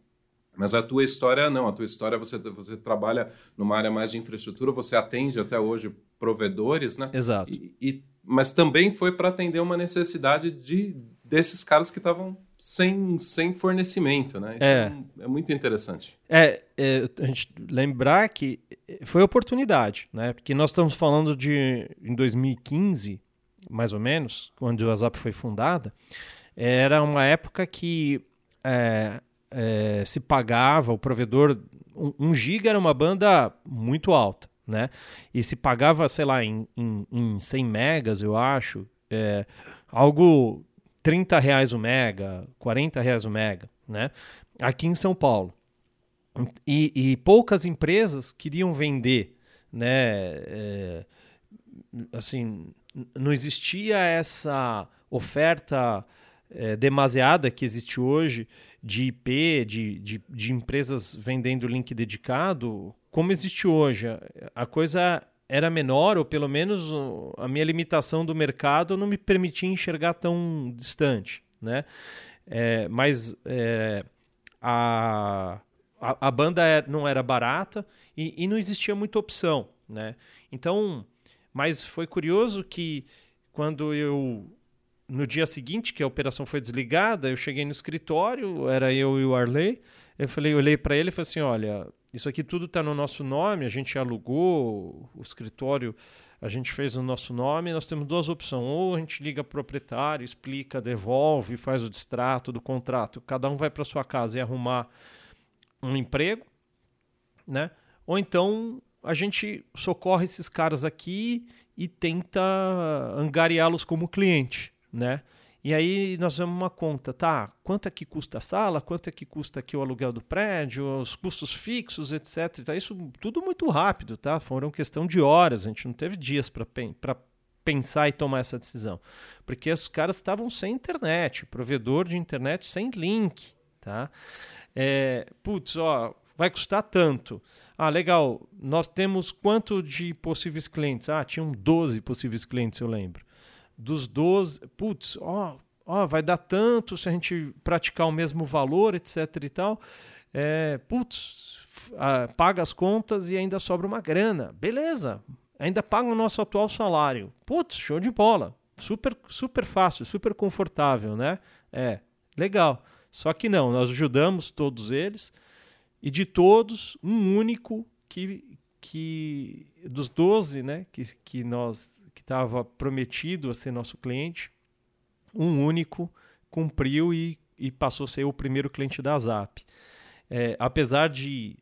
Mas a tua história não, a tua história você, você trabalha numa área mais de infraestrutura, você atende até hoje provedores, né? Exato. E, e mas também foi para atender uma necessidade de desses caras que estavam sem, sem fornecimento, né? Isso é. é, é muito interessante. É, é, a gente lembrar que foi oportunidade, né? Porque nós estamos falando de em 2015, mais ou menos, quando a Zap foi fundada, era uma época que é, é, se pagava o provedor um, um giga era uma banda muito alta né? E se pagava, sei lá, em, em, em 100 megas, eu acho, é, algo 30 reais o mega, 40 reais o mega, né? Aqui em São Paulo. E, e poucas empresas queriam vender, né? É, assim, não existia essa oferta é, demasiada que existe hoje de IP, de, de, de empresas vendendo link dedicado como existe hoje. A coisa era menor, ou pelo menos a minha limitação do mercado não me permitia enxergar tão distante. Né? É, mas é, a, a, a, banda é, não era barata e, e, não existia muita opção. Né? Então, mas foi curioso que quando eu no dia seguinte que a operação foi desligada, eu cheguei no escritório, era eu e o Arley. Eu falei, eu olhei para ele e falei assim, olha, isso aqui tudo está no nosso nome, a gente alugou o escritório, a gente fez o nosso nome, nós temos duas opções. Ou a gente liga para o proprietário, explica, devolve, faz o distrato do contrato, cada um vai para sua casa e arrumar um emprego, né? Ou então a gente socorre esses caras aqui e tenta angariá-los como cliente, né? E aí nós vamos uma conta, tá? Quanto é que custa a sala? Quanto é que custa aqui o aluguel do prédio? Os custos fixos, etc. Tá? Isso tudo muito rápido, tá? Foram questão de horas, a gente não teve dias para pensar e tomar essa decisão. Porque os caras estavam sem internet, provedor de internet sem link, tá? É, putz, ó, vai custar tanto. Ah, legal, nós temos quanto de possíveis clientes? Ah, tinham 12 possíveis clientes, eu lembro dos 12, putz, ó, ó, vai dar tanto se a gente praticar o mesmo valor, etc e tal. É, putz, paga as contas e ainda sobra uma grana. Beleza, ainda paga o nosso atual salário. Putz, show de bola. Super, super fácil, super confortável, né? É, legal. Só que não, nós ajudamos todos eles e de todos, um único que, que dos 12 né, que, que nós que estava prometido a ser nosso cliente, um único cumpriu e, e passou a ser o primeiro cliente da Zap. É, apesar de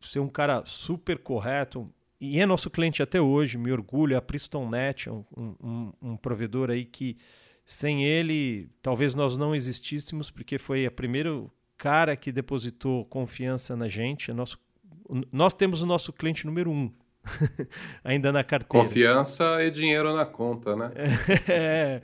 ser um cara super correto, e é nosso cliente até hoje, me orgulho, a PristonNet, um, um, um provedor aí que sem ele talvez nós não existíssemos, porque foi o primeiro cara que depositou confiança na gente. É nosso, nós temos o nosso cliente número um ainda na carteira. Confiança e dinheiro na conta, né? é.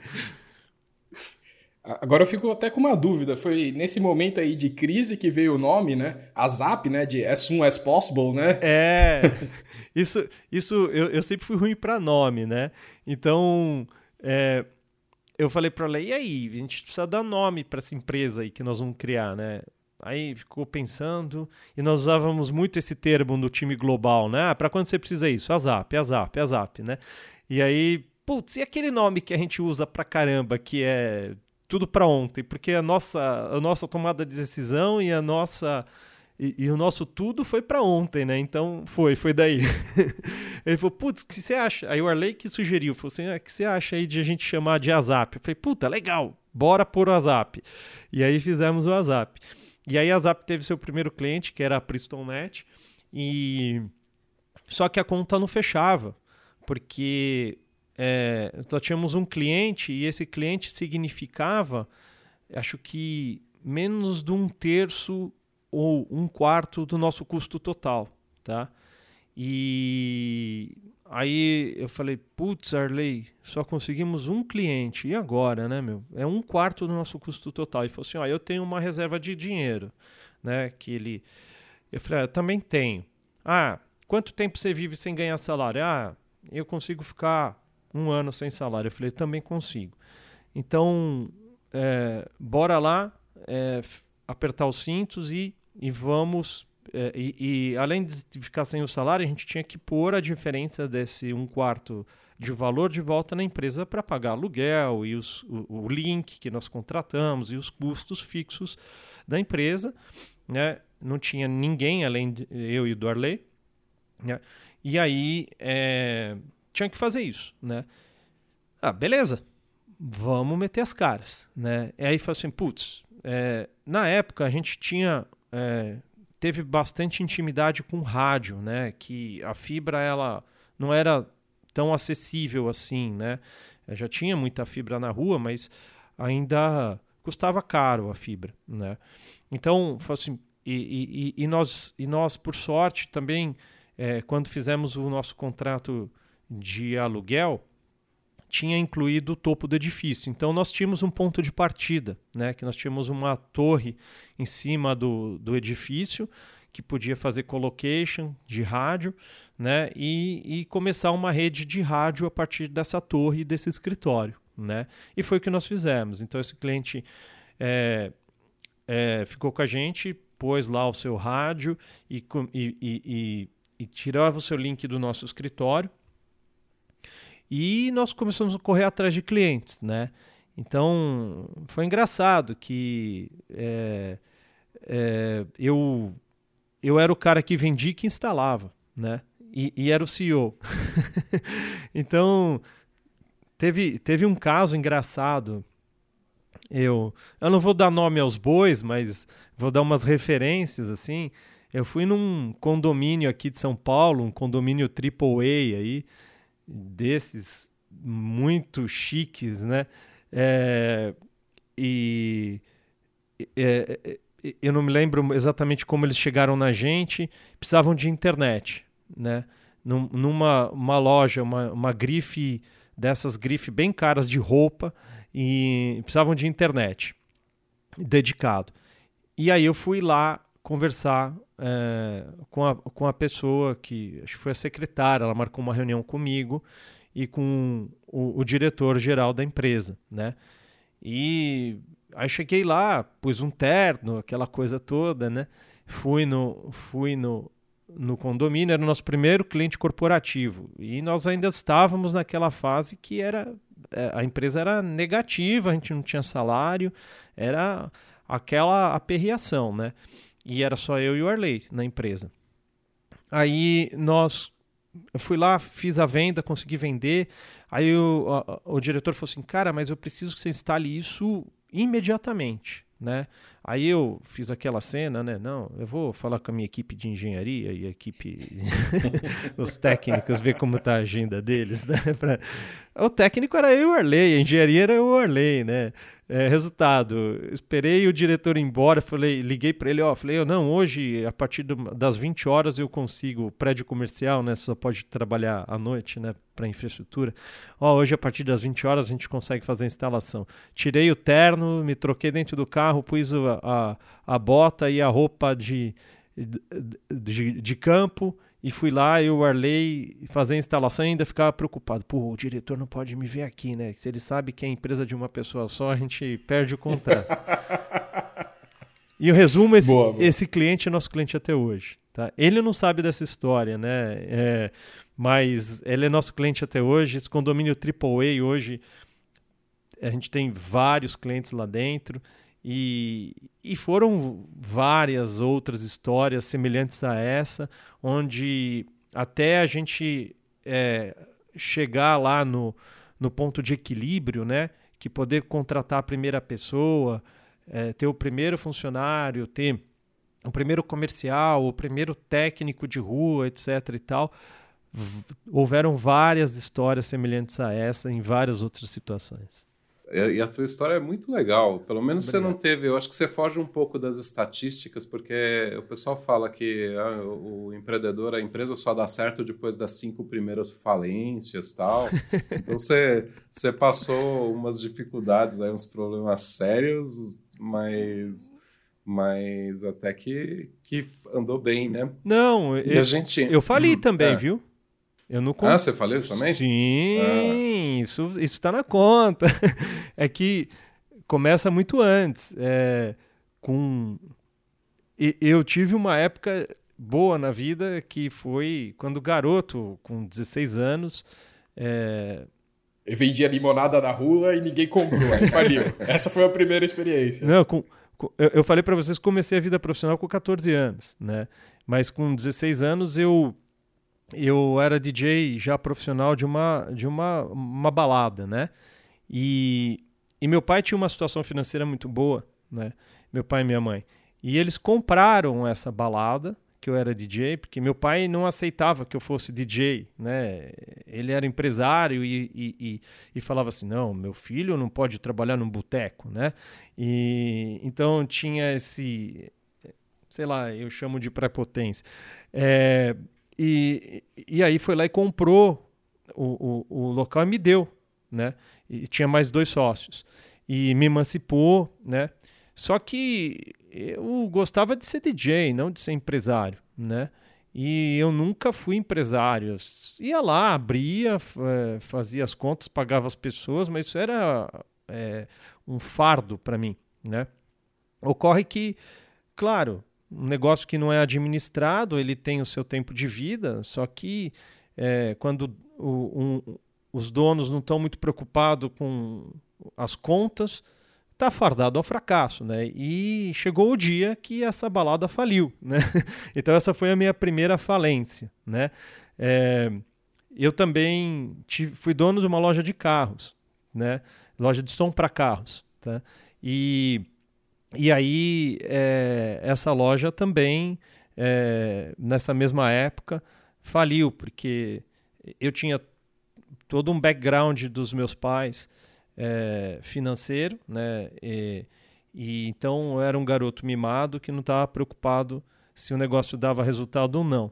Agora eu fico até com uma dúvida. Foi nesse momento aí de crise que veio o nome, né? A Zap, né? De as soon as possible, né? É. Isso, isso eu, eu sempre fui ruim para nome, né? Então, é, eu falei para ela, e aí? A gente precisa dar nome para essa empresa aí que nós vamos criar, né? Aí ficou pensando, e nós usávamos muito esse termo no time global, né? Ah, para quando você precisa isso? ASAP, ASAP, ASAP, né? E aí, putz, e aquele nome que a gente usa pra caramba, que é tudo para ontem? Porque a nossa, a nossa tomada de decisão e a nossa. E, e o nosso tudo foi para ontem, né? Então foi, foi daí. Ele falou, putz, o que você acha? Aí o Arley que sugeriu, falou assim: ah, o que você acha aí de a gente chamar de ASAP? Eu falei, puta, legal, bora pôr o ASAP. E aí fizemos o ASAP. E aí a Zap teve seu primeiro cliente, que era a PristonNet, e só que a conta não fechava, porque é, nós tínhamos um cliente e esse cliente significava, acho que menos de um terço ou um quarto do nosso custo total, tá? E aí eu falei, putz, Arley, só conseguimos um cliente. E agora, né, meu? É um quarto do nosso custo total. E falou assim, ó, eu tenho uma reserva de dinheiro, né? Que ele... Eu falei, ah, eu também tenho. Ah, quanto tempo você vive sem ganhar salário? Ah, eu consigo ficar um ano sem salário. Eu falei, também consigo. Então, é, bora lá, é, apertar os cintos e, e vamos e, e, além de ficar sem o salário, a gente tinha que pôr a diferença desse um quarto de valor de volta na empresa para pagar aluguel e os, o, o, link que nós contratamos e os custos fixos da empresa. Né? Não tinha ninguém além de eu e do Arley. Né? E aí é, tinha que fazer isso. Né? Ah, beleza, vamos meter as caras. Né? E aí falou assim, putz, é, na época a gente tinha é, teve bastante intimidade com rádio, né? Que a fibra ela não era tão acessível assim, né? Já tinha muita fibra na rua, mas ainda custava caro a fibra, né? Então, assim, e, e, e nós, e nós, por sorte, também, é, quando fizemos o nosso contrato de aluguel, tinha incluído o topo do edifício. Então nós tínhamos um ponto de partida, né? que nós tínhamos uma torre em cima do, do edifício que podia fazer colocation de rádio né? e, e começar uma rede de rádio a partir dessa torre e desse escritório. Né? E foi o que nós fizemos. Então esse cliente é, é, ficou com a gente, pôs lá o seu rádio e, e, e, e tirava o seu link do nosso escritório e nós começamos a correr atrás de clientes, né? Então foi engraçado que é, é, eu eu era o cara que vendia e que instalava, né? E, e era o CEO. então teve teve um caso engraçado. Eu eu não vou dar nome aos bois, mas vou dar umas referências assim. Eu fui num condomínio aqui de São Paulo, um condomínio AAA aí desses muito chiques, né? É, e é, eu não me lembro exatamente como eles chegaram na gente, precisavam de internet, né? Num, numa uma loja, uma, uma grife dessas grifes bem caras de roupa e precisavam de internet dedicado. E aí eu fui lá conversar é, com, a, com a pessoa que acho que foi a secretária, ela marcou uma reunião comigo e com o, o diretor-geral da empresa, né? E aí cheguei lá, pus um terno, aquela coisa toda, né? Fui no, fui no, no condomínio, era o nosso primeiro cliente corporativo e nós ainda estávamos naquela fase que era é, a empresa era negativa, a gente não tinha salário, era aquela aperreação, né? E era só eu e o Arley na empresa. Aí nós eu fui lá, fiz a venda, consegui vender. Aí o, o, diretor falou assim: Cara, mas eu preciso que você instale isso imediatamente né? Aí eu fiz aquela cena, né? Não, eu vou falar com a minha equipe de engenharia e a equipe, os técnicos, ver como tá a agenda deles, né? O técnico era eu o Arley, a engenharia era eu o Arley, né? É, resultado, esperei o diretor ir embora, falei, liguei para ele, ó, falei, não, hoje a partir do, das 20 horas eu consigo prédio comercial, né? Só pode trabalhar à noite, né? Para infraestrutura. Ó, hoje a partir das 20 horas a gente consegue fazer a instalação. Tirei o terno, me troquei dentro do carro, pus a, a, a bota e a roupa de, de, de campo e fui lá, eu, Arley, fazer a instalação e ainda ficava preocupado. Pô, o diretor não pode me ver aqui, né? Se ele sabe que é empresa de uma pessoa só, a gente perde o contrato. e o resumo, esse, boa, boa. esse cliente é nosso cliente até hoje. Tá? Ele não sabe dessa história, né? É, mas ele é nosso cliente até hoje. Esse condomínio AAA hoje, a gente tem vários clientes lá dentro. E, e foram várias outras histórias semelhantes a essa, onde até a gente é, chegar lá no, no ponto de equilíbrio, né? Que poder contratar a primeira pessoa, é, ter o primeiro funcionário, ter o primeiro comercial, o primeiro técnico de rua, etc. e tal. Houveram várias histórias semelhantes a essa em várias outras situações. E a sua história é muito legal. Pelo menos Obrigado. você não teve. Eu acho que você foge um pouco das estatísticas, porque o pessoal fala que ah, o empreendedor, a empresa só dá certo depois das cinco primeiras falências tal. então você, você passou umas dificuldades, aí, uns problemas sérios, mas mas até que, que andou bem, né? Não, e eu, a gente... eu falei hum, também, é. viu? Eu não Ah, você falou também? Sim, ah. isso está na conta. é que começa muito antes. É, com eu tive uma época boa na vida que foi quando garoto, com 16 anos. É... Eu vendia limonada na rua e ninguém comprou, aí faliu. Essa foi a primeira experiência. Não, com, com eu, eu falei para vocês que comecei a vida profissional com 14 anos, né? Mas com 16 anos eu eu era DJ já profissional de uma, de uma, uma balada, né? E, e meu pai tinha uma situação financeira muito boa, né? Meu pai e minha mãe. E eles compraram essa balada, que eu era DJ, porque meu pai não aceitava que eu fosse DJ, né? Ele era empresário e, e, e, e falava assim, não, meu filho não pode trabalhar num boteco, né? E então tinha esse, sei lá, eu chamo de prepotência. É, e, e aí foi lá e comprou o, o, o local e me deu, né? E tinha mais dois sócios. E me emancipou, né? Só que eu gostava de ser DJ, não de ser empresário, né? E eu nunca fui empresário. Ia lá, abria, eh, fazia as contas, pagava as pessoas, mas isso era é, um fardo para mim, né? Ocorre que, claro, um negócio que não é administrado, ele tem o seu tempo de vida, só que é, quando o, um, os donos não estão muito preocupados com as contas, está fardado ao fracasso, né? E chegou o dia que essa balada faliu, né? então essa foi a minha primeira falência, né? É, eu também tive, fui dono de uma loja de carros, né? Loja de som para carros, tá? E e aí, é, essa loja também, é, nessa mesma época, faliu, porque eu tinha todo um background dos meus pais é, financeiro, né? E, e, então eu era um garoto mimado que não estava preocupado se o negócio dava resultado ou não,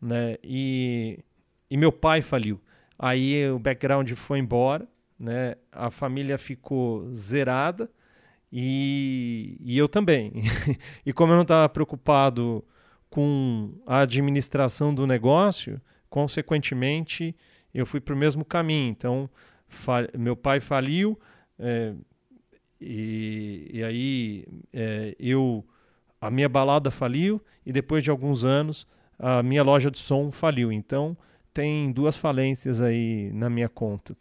né? E, e meu pai faliu. Aí o background foi embora, né? A família ficou zerada e, e eu também. e como eu não estava preocupado com a administração do negócio, consequentemente, eu fui para o mesmo caminho. Então, meu pai faliu, é, e, e, aí é, eu a minha balada faliu e depois de alguns anos a minha loja de som faliu. Então tem duas falências aí na minha conta.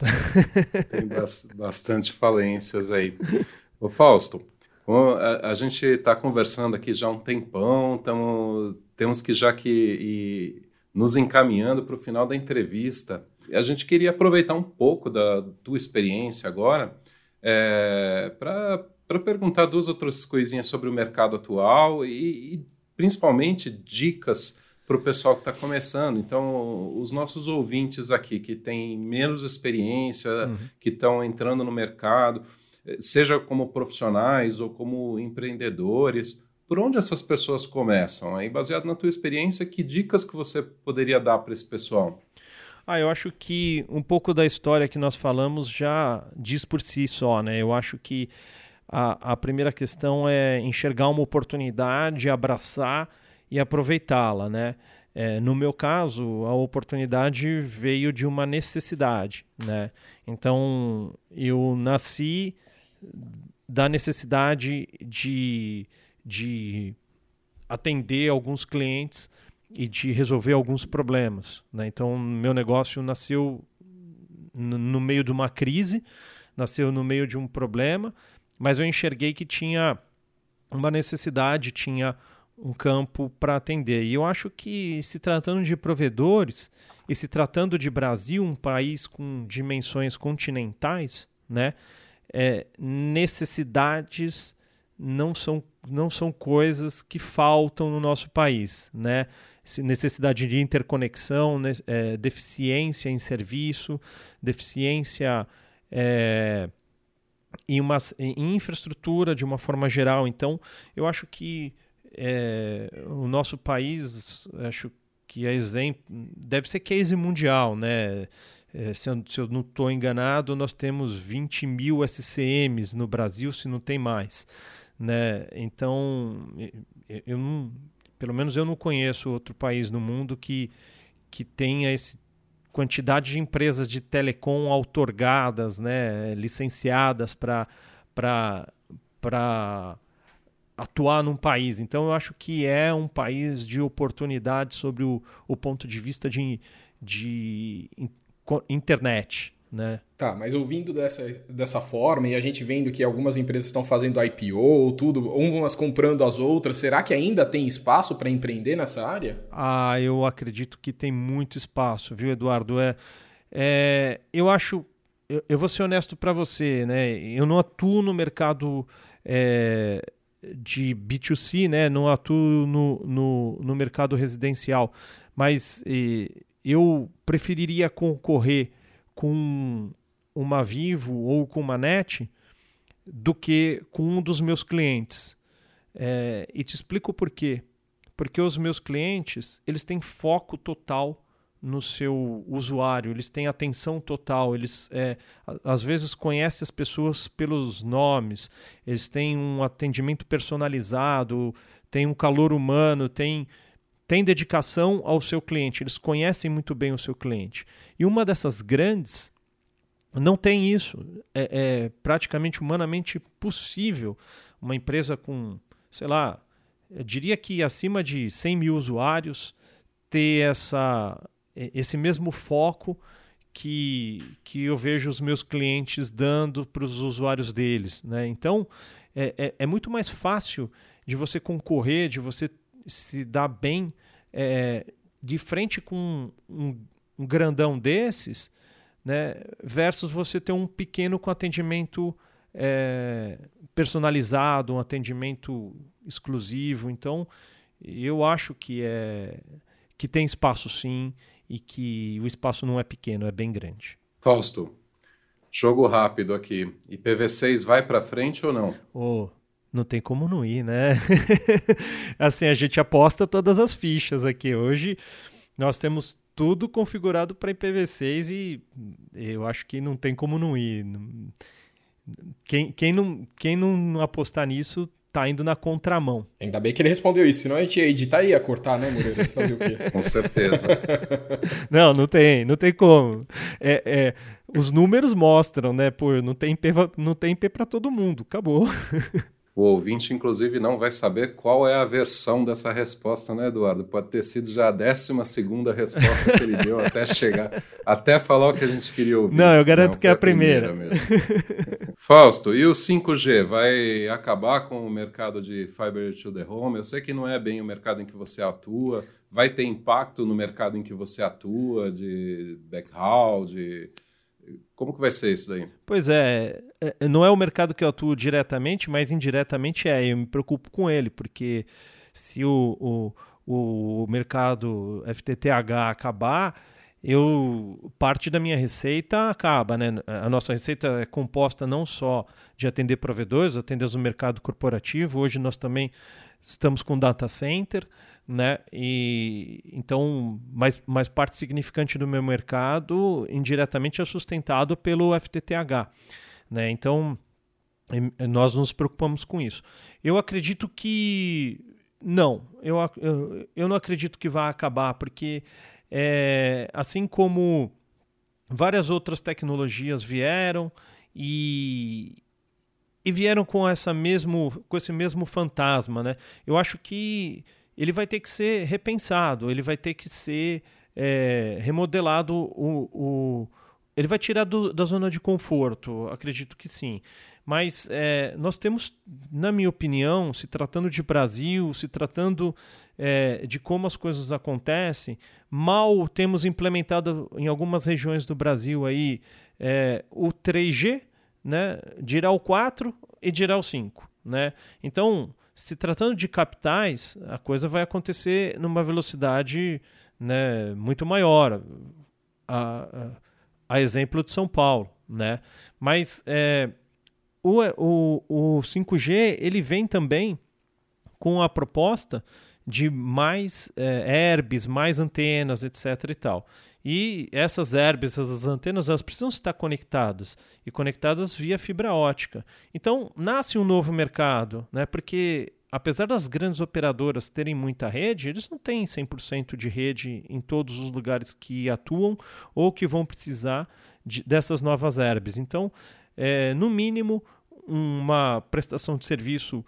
tem bastante falências aí. Ô Fausto, a, a gente está conversando aqui já há um tempão, tamo, temos que já que ir nos encaminhando para o final da entrevista. A gente queria aproveitar um pouco da tua experiência agora é, para perguntar duas outras coisinhas sobre o mercado atual e, e principalmente dicas para o pessoal que está começando. Então, os nossos ouvintes aqui que têm menos experiência, uhum. que estão entrando no mercado, seja como profissionais ou como empreendedores, por onde essas pessoas começam? Aí, baseado na tua experiência, que dicas que você poderia dar para esse pessoal? Ah, eu acho que um pouco da história que nós falamos já diz por si só, né? Eu acho que a, a primeira questão é enxergar uma oportunidade, abraçar e aproveitá-la, né? É, no meu caso, a oportunidade veio de uma necessidade, né? Então, eu nasci da necessidade de, de atender alguns clientes e de resolver alguns problemas. Né? Então, meu negócio nasceu no meio de uma crise, nasceu no meio de um problema, mas eu enxerguei que tinha uma necessidade, tinha um campo para atender. E eu acho que, se tratando de provedores e se tratando de Brasil, um país com dimensões continentais, né? É, necessidades não são, não são coisas que faltam no nosso país, né? Necessidade de interconexão, né? é, deficiência em serviço, deficiência é, em, uma, em infraestrutura de uma forma geral. Então, eu acho que é, o nosso país, acho que é exemplo, deve ser case mundial, né? É, se, eu, se, eu, não estou enganado, nós temos 20 mil SCMs no Brasil, se não tem mais. Né? Então, eu não, pelo menos eu não conheço outro país no mundo que, que tenha essa quantidade de empresas de telecom outorgadas, né, licenciadas para atuar num país. Então, eu acho que é um país de oportunidade sobre o, o ponto de vista de, de internet. Né? Tá, mas ouvindo dessa, dessa forma e a gente vendo que algumas empresas estão fazendo IPO, tudo, umas comprando as outras, será que ainda tem espaço para empreender nessa área? Ah, eu acredito que tem muito espaço, viu, Eduardo? É, é eu acho, eu, eu vou ser honesto para você, né? Eu não atuo no mercado é, de B2C, né? Não atuo no, no, no mercado residencial, mas eu preferiria concorrer com uma Vivo ou com uma NET do que com um dos meus clientes. É, e te explico por quê. Porque os meus clientes eles têm foco total no seu usuário, eles têm atenção total, eles é, às vezes conhecem as pessoas pelos nomes, eles têm um atendimento personalizado, têm um calor humano, têm dedicação ao seu cliente, eles conhecem muito bem o seu cliente. E uma dessas grandes não tem isso. É, é praticamente humanamente possível uma empresa com, sei lá, eu diria que acima de 100 mil usuários ter essa, esse mesmo foco que, que eu vejo os meus clientes dando para os usuários deles. Né? Então, é, é, é muito mais fácil de você concorrer, de você se dá bem é, de frente com um, um, grandão desses, né, versus você ter um pequeno com atendimento é, personalizado, um atendimento exclusivo. Então, eu acho que é que tem espaço sim e que o espaço não é pequeno, é bem grande. Fausto, jogo rápido aqui. IPv6 vai para frente ou não? Oh, não tem como não ir, né? assim, a gente aposta todas as fichas aqui. Hoje nós temos tudo configurado para IPv6 e eu acho que não tem como não ir. Quem, quem, não, quem não apostar nisso tá indo na contramão. Ainda bem que ele respondeu isso, senão a gente ia editar e ia cortar, né, Moreira? Você fazer o quê? Com certeza. não, não tem, não tem como. É, é, os números mostram, né? Pô, não tem IP, não tem IP para todo mundo, acabou. O ouvinte, inclusive, não vai saber qual é a versão dessa resposta, né, Eduardo? Pode ter sido já a décima segunda resposta que ele deu até chegar, até falar o que a gente queria ouvir. Não, eu garanto não, que é a primeira. primeira mesmo. Fausto, e o 5G vai acabar com o mercado de Fiber to the Home? Eu sei que não é bem o mercado em que você atua. Vai ter impacto no mercado em que você atua, de backhaul, de como que vai ser isso daí? Pois é, não é o mercado que eu atuo diretamente, mas indiretamente é. Eu me preocupo com ele, porque se o, o, o mercado FTTH acabar, eu parte da minha receita acaba, né? A nossa receita é composta não só de atender provedores, atender o mercado corporativo. Hoje nós também estamos com data center, né? E então, mais, mais parte significante do meu mercado indiretamente é sustentado pelo FTTH, né? Então, nós nos preocupamos com isso. Eu acredito que não, eu, eu, eu não acredito que vá acabar, porque é, assim como várias outras tecnologias vieram e, e vieram com essa mesmo com esse mesmo fantasma, né? Eu acho que ele vai ter que ser repensado, ele vai ter que ser é, remodelado. O, o, ele vai tirar do, da zona de conforto, acredito que sim. Mas é, nós temos, na minha opinião, se tratando de Brasil, se tratando é, de como as coisas acontecem, mal temos implementado em algumas regiões do Brasil aí é, o 3G, né, o 4 e o 5. Né? Então, se tratando de capitais, a coisa vai acontecer numa velocidade né, muito maior. A, a, a, exemplo de São Paulo. Né? Mas é, o, o, o 5G ele vem também com a proposta de mais é, herbes, mais antenas, etc. e tal. E essas herbes, essas antenas, elas precisam estar conectadas e conectadas via fibra ótica. Então, nasce um novo mercado, né? porque apesar das grandes operadoras terem muita rede, eles não têm 100% de rede em todos os lugares que atuam ou que vão precisar de, dessas novas herbes. Então, é, no mínimo, uma prestação de serviço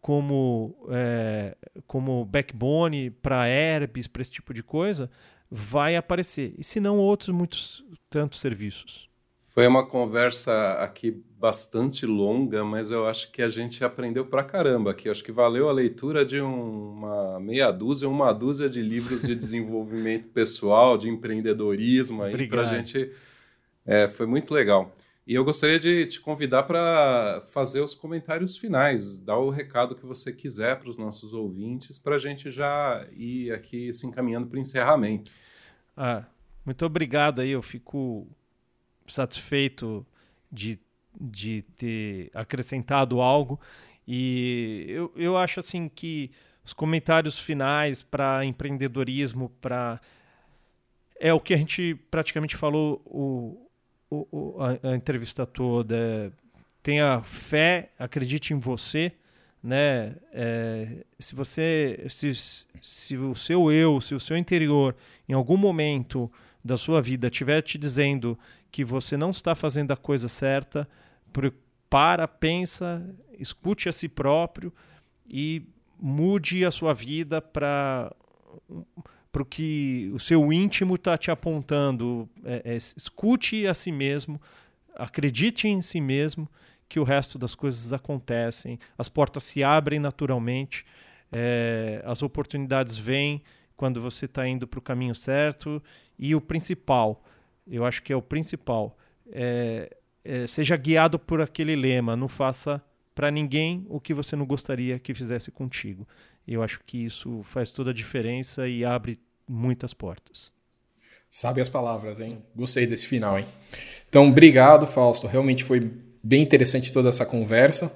como, é, como backbone para herbes, para esse tipo de coisa, vai aparecer. E se não, outros muitos tantos serviços. Foi uma conversa aqui bastante longa, mas eu acho que a gente aprendeu pra caramba aqui. Eu acho que valeu a leitura de uma meia dúzia, uma dúzia de livros de desenvolvimento pessoal, de empreendedorismo aí para a gente. É, foi muito legal. E eu gostaria de te convidar para fazer os comentários finais, dar o recado que você quiser para os nossos ouvintes, para a gente já ir aqui se encaminhando para o encerramento. Ah, muito obrigado aí, eu fico satisfeito de, de ter acrescentado algo. E eu, eu acho assim que os comentários finais para empreendedorismo, para é o que a gente praticamente falou o, o, a, a, entrevista toda. Tenha fé, acredite em você, né? É, se você, se, se o seu eu, se o seu interior, em algum momento da sua vida estiver te dizendo que você não está fazendo a coisa certa, para, pensa, escute a si próprio e mude a sua vida para o que o seu íntimo está te apontando. É, é, escute a si mesmo, acredite em si mesmo que o resto das coisas acontecem, as portas se abrem naturalmente, é, as oportunidades vêm quando você está indo para o caminho certo e o principal, eu acho que é o principal. É, é, seja guiado por aquele lema, não faça para ninguém o que você não gostaria que fizesse contigo. Eu acho que isso faz toda a diferença e abre muitas portas. Sabe as palavras, hein? Gostei desse final, hein? Então, obrigado, Fausto. Realmente foi bem interessante toda essa conversa.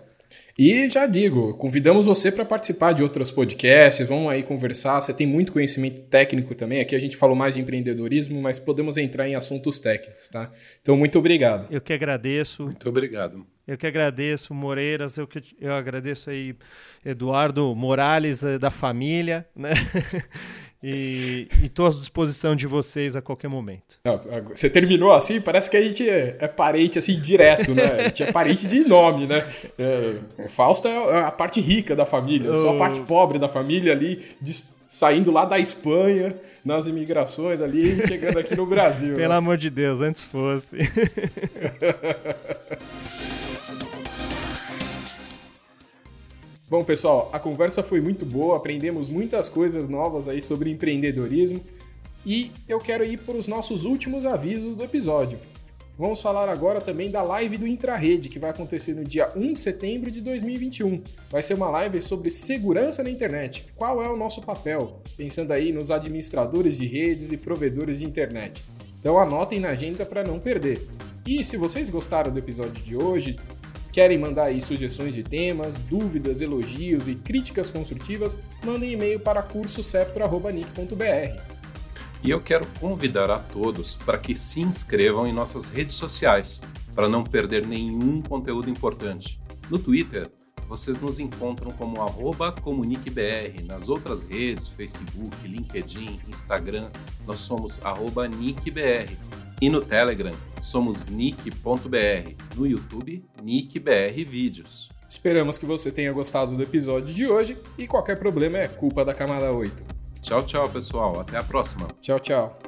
E já digo, convidamos você para participar de outros podcasts, vamos aí conversar. Você tem muito conhecimento técnico também. Aqui a gente falou mais de empreendedorismo, mas podemos entrar em assuntos técnicos, tá? Então, muito obrigado. Eu que agradeço. Muito obrigado. Eu que agradeço, Moreiras, eu, que, eu agradeço aí Eduardo Morales eh, da família, né? E estou à disposição de vocês a qualquer momento. Você terminou assim, parece que a gente é, é parente assim direto, né? A gente é parente de nome, né? É, Fausto é, é a parte rica da família, eu sou a parte pobre da família ali, de, saindo lá da Espanha, nas imigrações ali, chegando aqui no Brasil. Pelo né? amor de Deus, antes fosse. Bom, pessoal, a conversa foi muito boa, aprendemos muitas coisas novas aí sobre empreendedorismo e eu quero ir para os nossos últimos avisos do episódio. Vamos falar agora também da live do Intrarede, que vai acontecer no dia 1 de setembro de 2021. Vai ser uma live sobre segurança na internet. Qual é o nosso papel? Pensando aí nos administradores de redes e provedores de internet. Então anotem na agenda para não perder. E se vocês gostaram do episódio de hoje, Querem mandar aí sugestões de temas, dúvidas, elogios e críticas construtivas? Mandem e-mail para cursoseptro.nic.br. E eu quero convidar a todos para que se inscrevam em nossas redes sociais, para não perder nenhum conteúdo importante. No Twitter, vocês nos encontram como comuniquebr. Nas outras redes, Facebook, LinkedIn, Instagram, nós somos nickbr. E no Telegram, somos nick.br. No YouTube, nickbr vídeos. Esperamos que você tenha gostado do episódio de hoje e qualquer problema é culpa da camada 8. Tchau, tchau, pessoal. Até a próxima. Tchau, tchau.